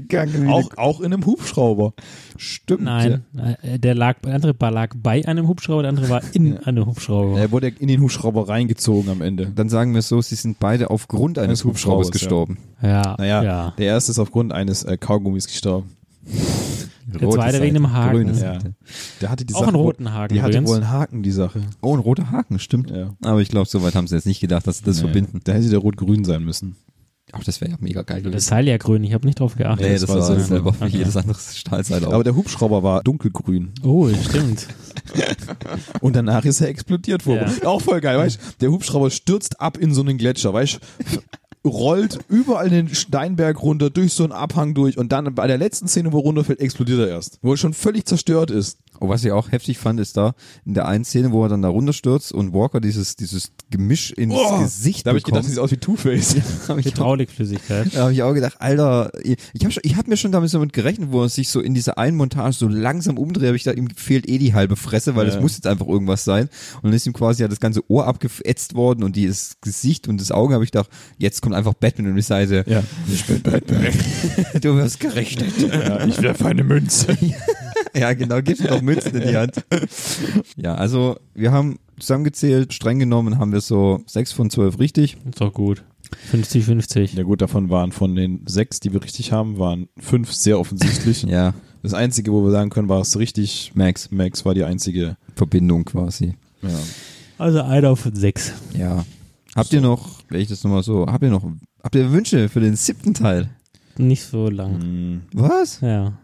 gegangen. auch, auch in einem Hubschrauber. Stimmt. Nein, äh, der lag, der andere lag bei einem Hubschrauber, der andere war in einem Hubschrauber. Er wurde in den Hubschrauber reingezogen am Ende. Dann sagen wir es so, sie sind beide aufgrund eines Eines Hubschraubers Hubschraubers, ja. gestorben. Ja, Naja, ja. der erste ist aufgrund eines äh, Kaugummis gestorben. Der zweite wegen dem Haken. Ja. Seite. Der hatte die Auch Sache einen roten Haken Die hatte übrigens. wohl einen Haken, die Sache. Oh, ein roter Haken, stimmt. Ja. Aber ich glaube, soweit haben sie jetzt nicht gedacht, dass sie das Nee. verbinden. Da hätte der rot-grün sein müssen. Ach, das wäre ja mega geil Das gewesen. Seil ja grün, ich habe nicht drauf geachtet. Nee, das das, war selber wie Okay. jedes andere Stahlseil auch. Aber der Hubschrauber war dunkelgrün. Oh, stimmt. Und danach ist er explodiert worden. Auch voll geil, weißt du? Der Hubschrauber stürzt ab in so einen Gletscher, weißt du? Rollt überall den Steinberg runter, durch so einen Abhang durch und dann bei der letzten Szene, wo er runterfällt, explodiert er erst. Wo er schon völlig zerstört ist. Oh, was ich auch heftig fand, ist da in der einen Szene, wo er dann da runterstürzt und Walker dieses, dieses Gemisch ins Oh, Gesicht Da habe ich gedacht, das sieht aus wie Two-Face. Hydraulikflüssigkeit. da hab ich auch gedacht, Alter, ich habe schon, ich hab mir schon damit so mit gerechnet, wo er sich so in dieser einen Montage so langsam umdreht, habe ich gedacht, ihm fehlt eh die halbe Fresse, weil Ja. das muss jetzt einfach irgendwas sein. Und dann ist ihm quasi ja das ganze Ohr abgeätzt worden und das Gesicht und das Auge, habe ich gedacht, jetzt kommt einfach Batman um die Seite. Ja, ich bin Batman. Du wirst gerechnet. ja, ich werfe eine Münze. Ja, genau, gib mir doch Münzen in die Hand. Ja, also wir haben zusammengezählt, streng genommen haben wir so sechs von zwölf richtig. Ist doch gut. 50-50. Ja gut, davon waren von den sechs, die wir richtig haben, waren fünf sehr offensichtlich. Ja, Das einzige, wo wir sagen können, war es richtig. Max, Max war die einzige. Verbindung quasi. Ja. Also einer von sechs. Ja. Habt ihr noch, wenn ich das nochmal so, habt ihr noch, habt ihr Wünsche für den siebten Teil? Nicht so lang. Mhm. Was? Ja.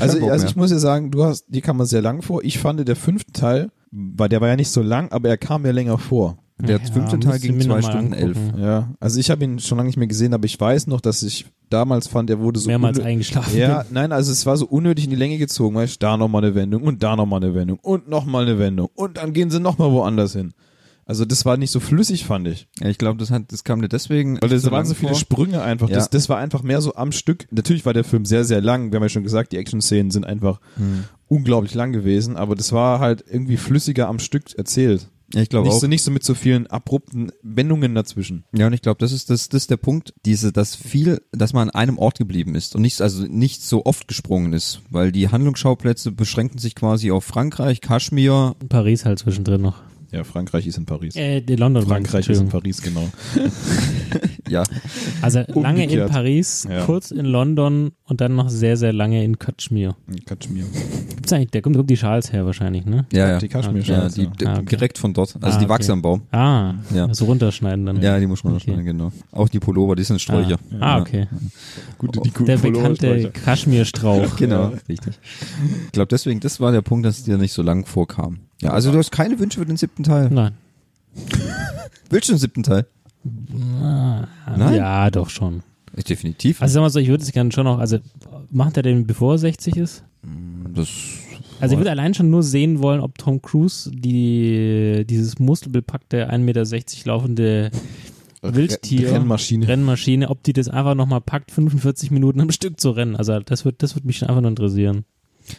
Also, also ich muss ja sagen, du hast, die kam mir sehr lang vor. Ich fand der fünfte Teil, weil der war ja nicht so lang, aber er kam mir länger vor. der Ja, fünfte Teil ging mir zwei Stunden elf. Ja, also ich habe ihn schon lange nicht mehr gesehen, aber ich weiß noch, dass ich damals fand, er wurde so Mehrmals eingeschlafen. Ja, nein, also es war so unnötig in die Länge gezogen, weißt du, da nochmal eine Wendung und da nochmal eine Wendung und nochmal eine Wendung und dann gehen sie nochmal woanders hin. Also das war nicht so flüssig, fand ich. Ja, ich glaube, das hat, das kam dir deswegen. Weil das waren so viele vor. Sprünge einfach. Das, Ja. das war einfach mehr so am Stück. Natürlich war der Film sehr, sehr lang. Wir haben ja schon gesagt, die Action-Szenen sind einfach Hm. unglaublich lang gewesen, aber das war halt irgendwie flüssiger am Stück erzählt. Ja, ich glaube Nicht auch. so, nicht so mit so vielen abrupten Wendungen dazwischen. Ja, und ich glaube, das ist das, das ist der Punkt, diese, dass viel, dass man an einem Ort geblieben ist und nicht, also nicht so oft gesprungen ist, weil die Handlungsschauplätze beschränken sich quasi auf Frankreich, Kaschmir. Paris halt zwischendrin noch. Ja, Frankreich ist in Paris. Äh, die London. Frankreich ist in. Paris, genau. Ja, Also lange in. Paris, Ja. kurz in London und dann noch sehr, sehr lange in Kaschmir. In Kaschmir. Gibt's eigentlich, der kommt, kommt die Schals her wahrscheinlich, ne? ja, ja. Die Kaschmir Ja, die, ja. die, Ah, okay. direkt von dort. Also Ah, die okay. wachsen am Baum. Ah, Ja. so runterschneiden dann. Ja, die muss man Okay. okay. genau. Auch die Pullover, die sind Sträucher. Ah, ah okay. Gute, die guten Der bekannte Kaschmirstrauch. Genau, richtig. Ich glaube, deswegen, das war der Punkt, dass es dir nicht so lang vorkam. Ja, also du hast keine Wünsche für den siebten Teil. Nein. Willst du den siebten Teil? Nein? Ja, doch schon. Definitiv. Also sag mal so, ich würde es gerne schon noch, also macht er den bevor er 60 ist? das, Also ich würde allein schon nur sehen wollen, ob Tom Cruise die, dieses muskelbepackte 1,60 Meter laufende Wildtier, Rennmaschine. Rennmaschine, ob die das einfach nochmal packt, 45 Minuten am Stück zu rennen. Also das wird, das wird mich schon einfach nur interessieren.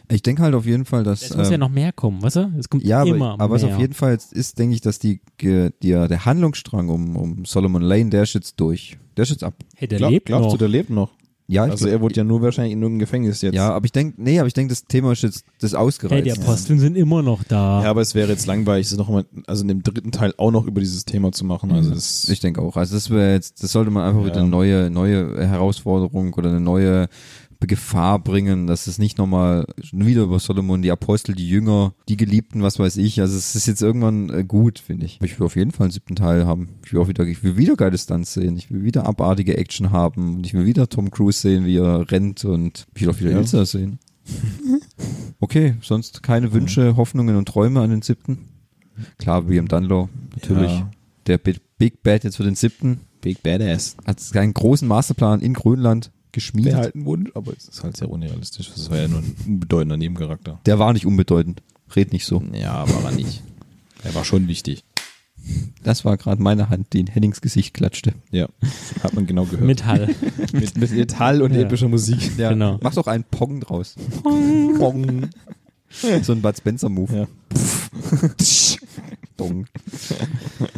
Ich denke halt auf jeden Fall, dass. Es muss ja ähm, noch mehr kommen, weißt du? Es kommt Ja, immer aber, aber was auf jeden Fall jetzt ist, denke ich, dass die, die, der Handlungsstrang um, um Solomon Lane, der ist jetzt durch. Der ist jetzt ab. hey, der Glaub, lebt glaubst noch. du, der lebt noch? Ja, ich Also glaub- er wurde ja nur wahrscheinlich in irgendeinem Gefängnis jetzt. ja, aber ich denke, nee, aber ich denke, das Thema ist jetzt das hey, ausgereizt. die Aposteln sind immer noch da. Ja, aber es wäre jetzt langweilig, es noch mal, also in dem dritten Teil auch noch über dieses Thema zu machen. Also das, Ich denke auch. Also das wäre jetzt, das sollte man einfach Ja. wieder eine neue, neue Herausforderung oder eine neue Gefahr bringen, dass es nicht nochmal wieder über Solomon, die Apostel, die Jünger, die Geliebten, was weiß ich. Also es ist jetzt irgendwann äh, gut, finde ich. Ich will auf jeden Fall einen siebten Teil haben. Ich will auch wieder, ich will wieder geile Stunts sehen. Ich will wieder abartige Action haben. Und ich will wieder Tom Cruise sehen, wie er rennt und ich will auch wieder Ja. Ilsa sehen. Okay, sonst keine Wünsche, Hoffnungen und Träume an den siebten? Klar, William Dunlow, natürlich. Ja. Der Big, Big Bad jetzt für den siebten Big Badass. hat einen großen Masterplan in Grönland geschmiedet. Wäre halt ein Wunsch, aber es ist halt sehr unrealistisch. Das war ja nur ein unbedeutender Nebencharakter. Der war nicht unbedeutend. Red nicht so. Ja, war er nicht. Er war schon wichtig. Das war gerade meine Hand, die in Hennings Gesicht klatschte. Ja, hat man genau gehört. Metall. mit, mit Metall und Ja. epischer Musik. Ja, Genau. Mach doch einen Pong draus. Pong. So ein Bud Spencer-Move. Ja. Dong.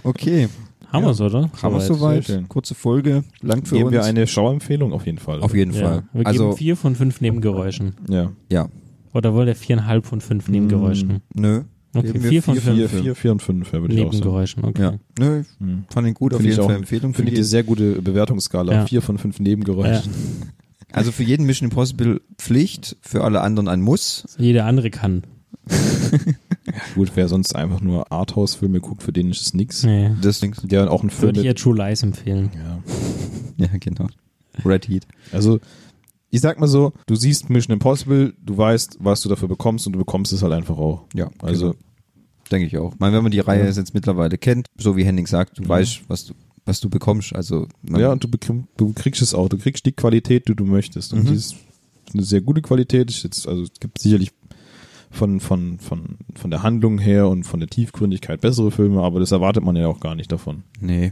Okay, Haben wir's, oder? haben wir Sehr soweit. Kurze Folge, lang für Geben uns. wir eine Schauempfehlung auf jeden Fall. Auf jeden Ja. Fall. Wir also, geben vier von fünf Nebengeräuschen. Ja. ja, Oder wollt ihr viereinhalb von fünf Nebengeräuschen? nö. Okay, wir vier von vier, fünf. Vier, vier, vier und fünf, ja, würde ich auch sagen. Nebengeräuschen, okay. Ja, nö, Hm. fand ihn gut, auf Finde ich jeden. Fall Empfehlung. Für Finde ich eine sehr gute Bewertungsskala. Ja. Vier von fünf Nebengeräuschen. Also für jeden Mission Impossible Pflicht, für alle anderen ein Muss. Jeder andere kann. Gut, wer sonst einfach nur Arthouse-Filme guckt, für den ist es nix. Nee. Deswegen, Der auch ein Film Würde ich ja True Lies empfehlen. ja. ja, genau. Red Heat. Also, ich sag mal so, du siehst Mission Impossible, du weißt, was du dafür bekommst und du bekommst es halt einfach auch. Ja, Also, Denke ich auch. Ich meine, wenn man die Reihe Ja. jetzt mittlerweile kennt, so wie Henning sagt, du Ja. weißt, was du, was du bekommst. Also, man, ja, und du, du kriegst es auch. Du kriegst die Qualität, die du möchtest. Und Mhm. die ist eine sehr gute Qualität. Ist jetzt, also, es gibt sicherlich von, von, von, von der Handlung her und von der Tiefgründigkeit bessere Filme, aber das erwartet man ja auch gar nicht davon. Nee.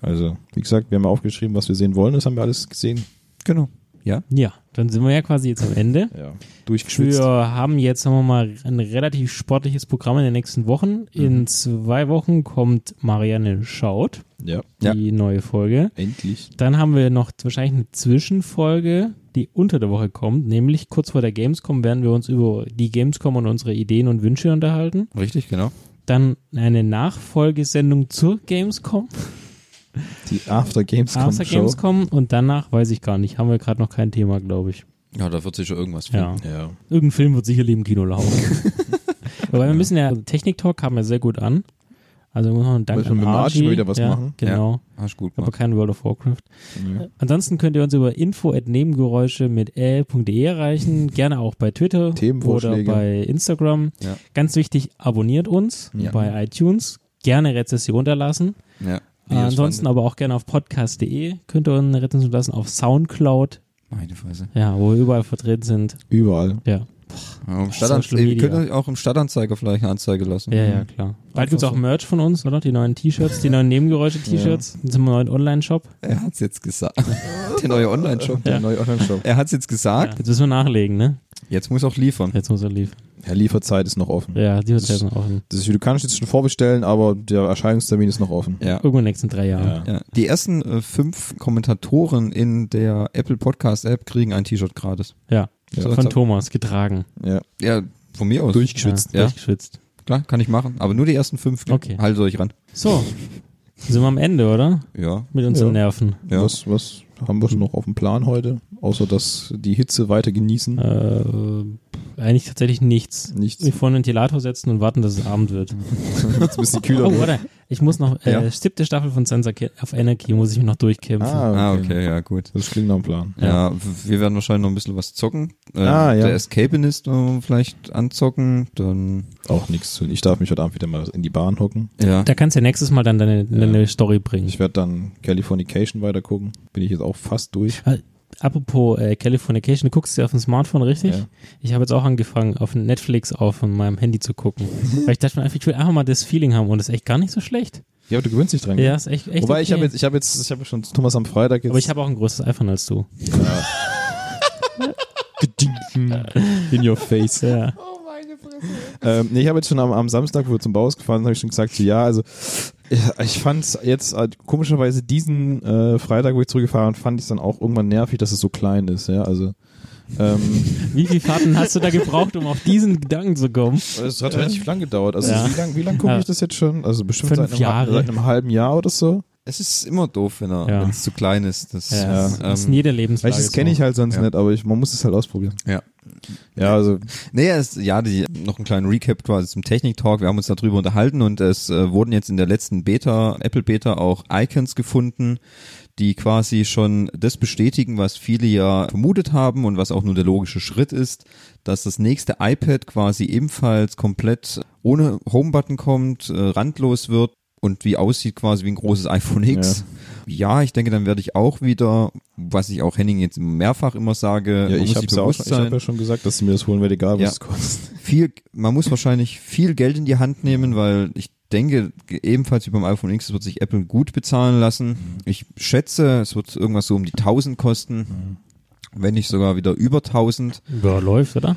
Also, wie gesagt, wir haben ja aufgeschrieben, was wir sehen wollen, das haben wir alles gesehen. Genau. Ja. Ja, dann sind wir ja quasi jetzt am Ende. Ja. Durchgeschwitzt. Wir haben jetzt, sagen wir mal, ein relativ sportliches Programm in den nächsten Wochen. In zwei Wochen kommt Marianne Schaut, Ja. die neue Folge. Endlich. Dann haben wir noch wahrscheinlich eine Zwischenfolge, die unter der Woche kommt, nämlich kurz vor der Gamescom werden wir uns über die Gamescom und unsere Ideen und Wünsche unterhalten. Richtig, genau. Dann eine Nachfolgesendung zur Gamescom, Die After Gamescom After Show. Gamescom und danach weiß ich gar nicht, haben wir gerade noch kein Thema, glaube ich. Ja, da wird sicher irgendwas Ja. finden. Ja. Irgendein Film wird sicherlich im Kino laufen. Aber wir müssen ja, Technik-Talk kam ja sehr gut an. Also noch einen Dank Müssen wir an mit Archie wieder was ja, machen? Genau. Hast gut Aber gemacht. kein World of Warcraft. Ja. Ansonsten könnt ihr uns über info@nebengeräusche mit ä.de erreichen, gerne auch bei Twitter oder bei Instagram. Ja. Ganz wichtig, abonniert uns Ja. bei iTunes, gerne Rezession da lassen. Ja. Äh, ansonsten aber auch gerne auf podcast.de könnt ihr eine Rezension lassen, auf Soundcloud, Meine Fresse. ja, wo wir überall vertreten sind. Überall. Ja, Ja, im Social Stadtanzeiger, ihr könnt euch auch im Stadtanzeiger vielleicht eine Anzeige lassen. ja, ja, klar. Bald gibt's auch so. Merch von uns, oder? Die neuen T-Shirts, die neuen Nebengeräusche-T-Shirts, zum neuen Online-Shop. Er hat's jetzt gesagt. Der neue Online-Shop. Der neue Online-Shop. Er hat's jetzt Ja, gesagt. jetzt müssen wir nachlegen, ne? Jetzt muss auch liefern. Jetzt muss er liefern. Ja, Lieferzeit ist noch offen. Ja, die wird jetzt offen. Das ist, du kannst jetzt schon vorbestellen, aber der Erscheinungstermin ist noch offen. Ja. Irgendwo in den nächsten drei Jahren. Ja. Ja. Die ersten äh, fünf Kommentatoren in der Apple Podcast App kriegen ein T-Shirt gratis. Ja, Ja. So, von Thomas, getragen. Ja. Ja, von mir aus. Durchgeschwitzt. Ja, Ja. durchgeschwitzt. Klar, kann ich machen. Aber nur die ersten fünf. Okay. Haltet euch ran. So, sind wir am Ende, oder? Ja. Mit unseren Ja. Nerven. Ja. Was, was haben wir schon noch auf dem Plan heute? Außer dass die Hitze weiter genießen. Äh, eigentlich tatsächlich nichts. Nichts. Wir vor den Ventilator setzen und warten, dass es Abend wird. Jetzt ein bisschen kühler. Oh, warte. Ich muss noch, äh, Ja. siebte Staffel von Sensor of Anarchy muss ich mich noch durchkämpfen. Ah, okay, ja, gut. Das klingt nach einem Plan. Ja, w- wir werden wahrscheinlich noch ein bisschen was zocken. Äh, Ah, ja. Der Escapinist äh, vielleicht anzocken. Dann, Auch nichts zu. Ich darf mich heute Abend wieder mal in die Bahn hocken. ja. Da kannst du ja nächstes Mal dann deine, deine Story bringen. Ich werde dann Californication weiter gucken. Bin ich jetzt auch fast durch. Apropos äh, Californication, du guckst ja auf dem Smartphone, richtig? Ja. Ich habe jetzt auch angefangen, auf Netflix auf meinem Handy zu gucken. Weil ich dachte mir einfach, ich will einfach mal das Feeling haben und das ist echt gar nicht so schlecht. Ja, aber du gewöhnst dich dran. Ja, ist echt, echt Wobei okay. ich habe jetzt, ich habe jetzt, ich habe schon Thomas am Freitag jetzt. Aber ich habe auch ein größeres iPhone als du. in your face. Ja. Ähm, nee, ich habe jetzt schon am, am Samstag, wo wir zum Bauhaus gefahren sind, habe ich schon gesagt, so, ja, also ich fand jetzt äh, komischerweise diesen äh, Freitag, wo ich zurückgefahren bin, fand ich dann auch irgendwann nervig, dass es so klein ist. Ja, also ähm, Wie viele Fahrten hast du da gebraucht, um auf diesen Gedanken zu kommen? es hat relativ lang gedauert. Also Ja. wie lang, wie lang gucke Ja. ich das jetzt schon? Also bestimmt Fünf seit einem, Jahre. seit einem halben Jahr oder so. Es ist immer doof, wenn er, Ja. wenn es zu klein ist. Das, Ja, ähm, das ist in jeder Lebenslage. Das kenne ich halt sonst Ja. nicht, aber ich, man muss es halt ausprobieren. Ja. Ja, also Nee, es, ja, die, noch einen kleinen Recap quasi zum Technik-Talk. Wir haben uns darüber unterhalten und es äh, wurden jetzt in der letzten Beta, Apple Beta, auch Icons gefunden, die quasi schon das bestätigen, was viele ja vermutet haben und was auch nur der logische Schritt ist, dass das nächste iPad quasi ebenfalls komplett ohne Home-Button kommt, äh, randlos wird und wie aussieht quasi wie ein großes iPhone X. Ja. ich denke, dann werde ich auch wieder, was ich auch Henning jetzt mehrfach immer sage, ja, ich habe ja auch bewusst schon, ich sein, hab ja schon gesagt, dass sie mir das holen werde, egal was Ja. es kostet. viel, man muss wahrscheinlich viel Geld in die Hand nehmen, weil ich denke, ebenfalls wie beim iPhone X, es wird sich Apple gut bezahlen lassen. Ich schätze, es wird irgendwas so um die 1000 kosten, wenn nicht sogar wieder über 1000. Ja, läuft, oder?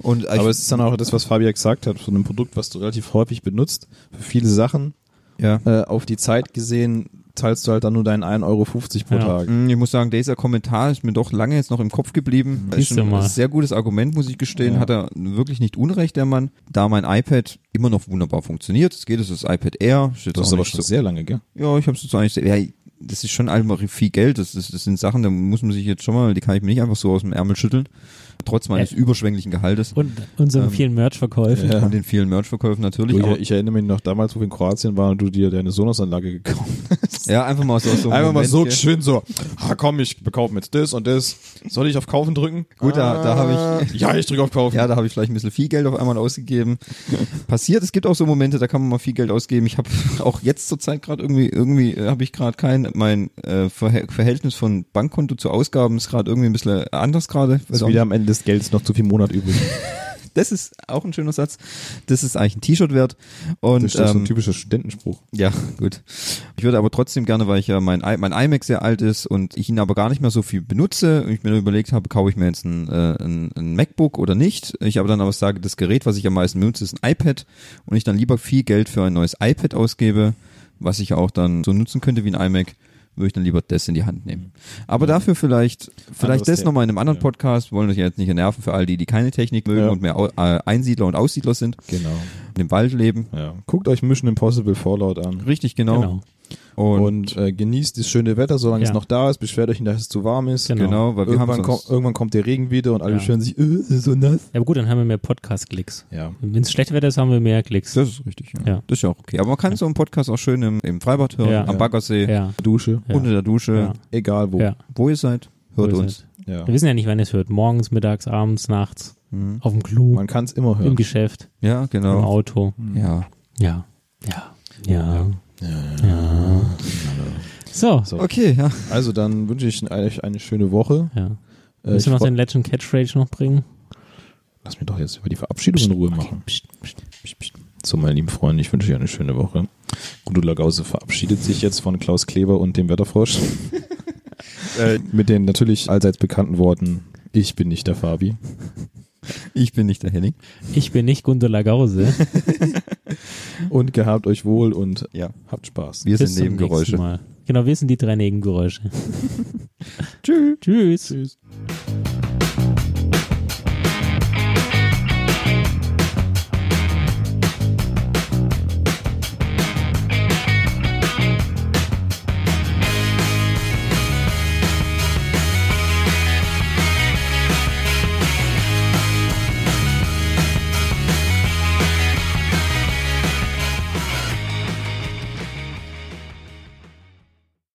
Und Aber es ist dann auch das, was Fabian gesagt hat, von einem Produkt, was du relativ häufig benutzt, für viele Sachen, ja. äh, auf die Zeit gesehen, zahlst du halt dann nur deinen 1,50 Euro pro Ja. Tag. Mm, Ich muss sagen, dieser Kommentar ist mir doch lange jetzt noch im Kopf geblieben. Das ist schon mal. ein sehr gutes Argument, muss ich gestehen. Ja. Hat er wirklich nicht unrecht, der Mann. Da mein iPad immer noch wunderbar funktioniert. Es geht, es ist das iPad Air. Ist jetzt Das ist aber schon so- sehr lange, gell? Ja, ich habe es jetzt eigentlich, ja, das ist schon einfach viel Geld. Das, ist, das sind Sachen, da muss man sich jetzt schon mal, die kann ich mir nicht einfach so aus dem Ärmel schütteln. Trotz meines Äh. überschwänglichen Gehaltes Und unseren Ähm, vielen Merch-Verkäufen. Ja. und den vielen Merchverkäufen natürlich. Du, aber, ich, ich erinnere mich noch damals, wo wir in Kroatien waren und du dir deine Sonos-Anlage gekauft hast. ja, einfach mal so, so Einfach mal so gell. schön so, ah komm, ich bekaufe jetzt das und das. Soll ich auf Kaufen drücken? Gut, da- da hab ich... Ja, ich drücke auf Kaufen. Ja, da habe ich vielleicht ein bisschen viel Geld auf einmal ausgegeben. Passiert, es gibt auch so Momente, da kann man mal viel Geld ausgeben. Ich habe auch jetzt zur Zeit gerade irgendwie, irgendwie habe ich gerade kein, mein äh, Verhä- Verhältnis von Bankkonto zu Ausgaben ist gerade irgendwie ein bisschen anders gerade. Ist auch wieder am Ende des Geldes noch zu viel Monat übrig. das ist auch ein schöner Satz. Das ist eigentlich ein T-Shirt wert. Und Das ist so ein ähm, typischer Studentenspruch. ja, gut. Ich würde aber trotzdem gerne, weil ich ja mein, mein iMac sehr alt ist und ich ihn aber gar nicht mehr so viel benutze und ich mir nur überlegt habe, kaufe ich mir jetzt ein, äh, ein, ein MacBook oder nicht. Ich aber dann aber sage, das Gerät, was ich am meisten benutze, ist ein iPad und ich dann lieber viel Geld für ein neues iPad ausgebe, was ich auch dann so nutzen könnte wie ein iMac, würde ich dann lieber das in die Hand nehmen. Aber dafür vielleicht, vielleicht Anderes das nochmal in einem anderen Ja. Podcast, wollen euch jetzt nicht nerven für all die, die keine Technik mögen Ja. und mehr Au- äh, Einsiedler und Aussiedler sind, Genau. im Wald leben. Ja. Guckt euch Mission Impossible Fallout an. Richtig, genau. Genau. Und, Und, äh, genießt das schöne Wetter, solange Ja. es noch da ist. Beschwert euch nicht, dass es zu warm ist. Genau. genau, weil Irgendwann, kommt, irgendwann kommt der Regen wieder und alle Ja. beschweren sich, äh, ist so nass. Ja, aber gut, dann haben wir mehr Podcast-Klicks. Ja. Wenn es schlecht Wetter ist, haben wir mehr Klicks. Das ist richtig, ja. Ja. Das ist ja auch okay. Aber man kann so einen Podcast auch schön im, im Freibad hören, am. Baggersee, Ja. Dusche, unter der Dusche, egal wo. Wo ihr seid, hört Wo uns. seid. Ja. Wir wissen ja nicht, wann ihr es hört. Morgens, mittags, abends, nachts, Mhm. auf dem Klo, Man kann es immer im hören. Geschäft, Ja, im genau. Auto. Ja. Ja. Ja. Ja. Ja. Ja. So. So. Okay, ja. Also dann wünsche ich euch eine schöne Woche. Ja. Äh, Willst ich du noch den Legend Catchphrase noch bringen? Lass mich doch jetzt über die Verabschiedung in Ruhe machen. Psst, psst. So, meine lieben Freunde, ich wünsche euch eine schöne Woche. Gudula Gause verabschiedet sich jetzt von Klaus Kleber und dem Wetterfrosch. äh, mit den natürlich allseits bekannten Worten, ich bin nicht der Fabi. Ich bin nicht der Henning. Ich bin nicht Gundula Gause. Und gehabt euch wohl und Ja. habt Spaß. Wir Bis sind Nebengeräusche. Mal. Genau, wir sind die drei Nebengeräusche. Tschüss. Tschüss. Tschüss.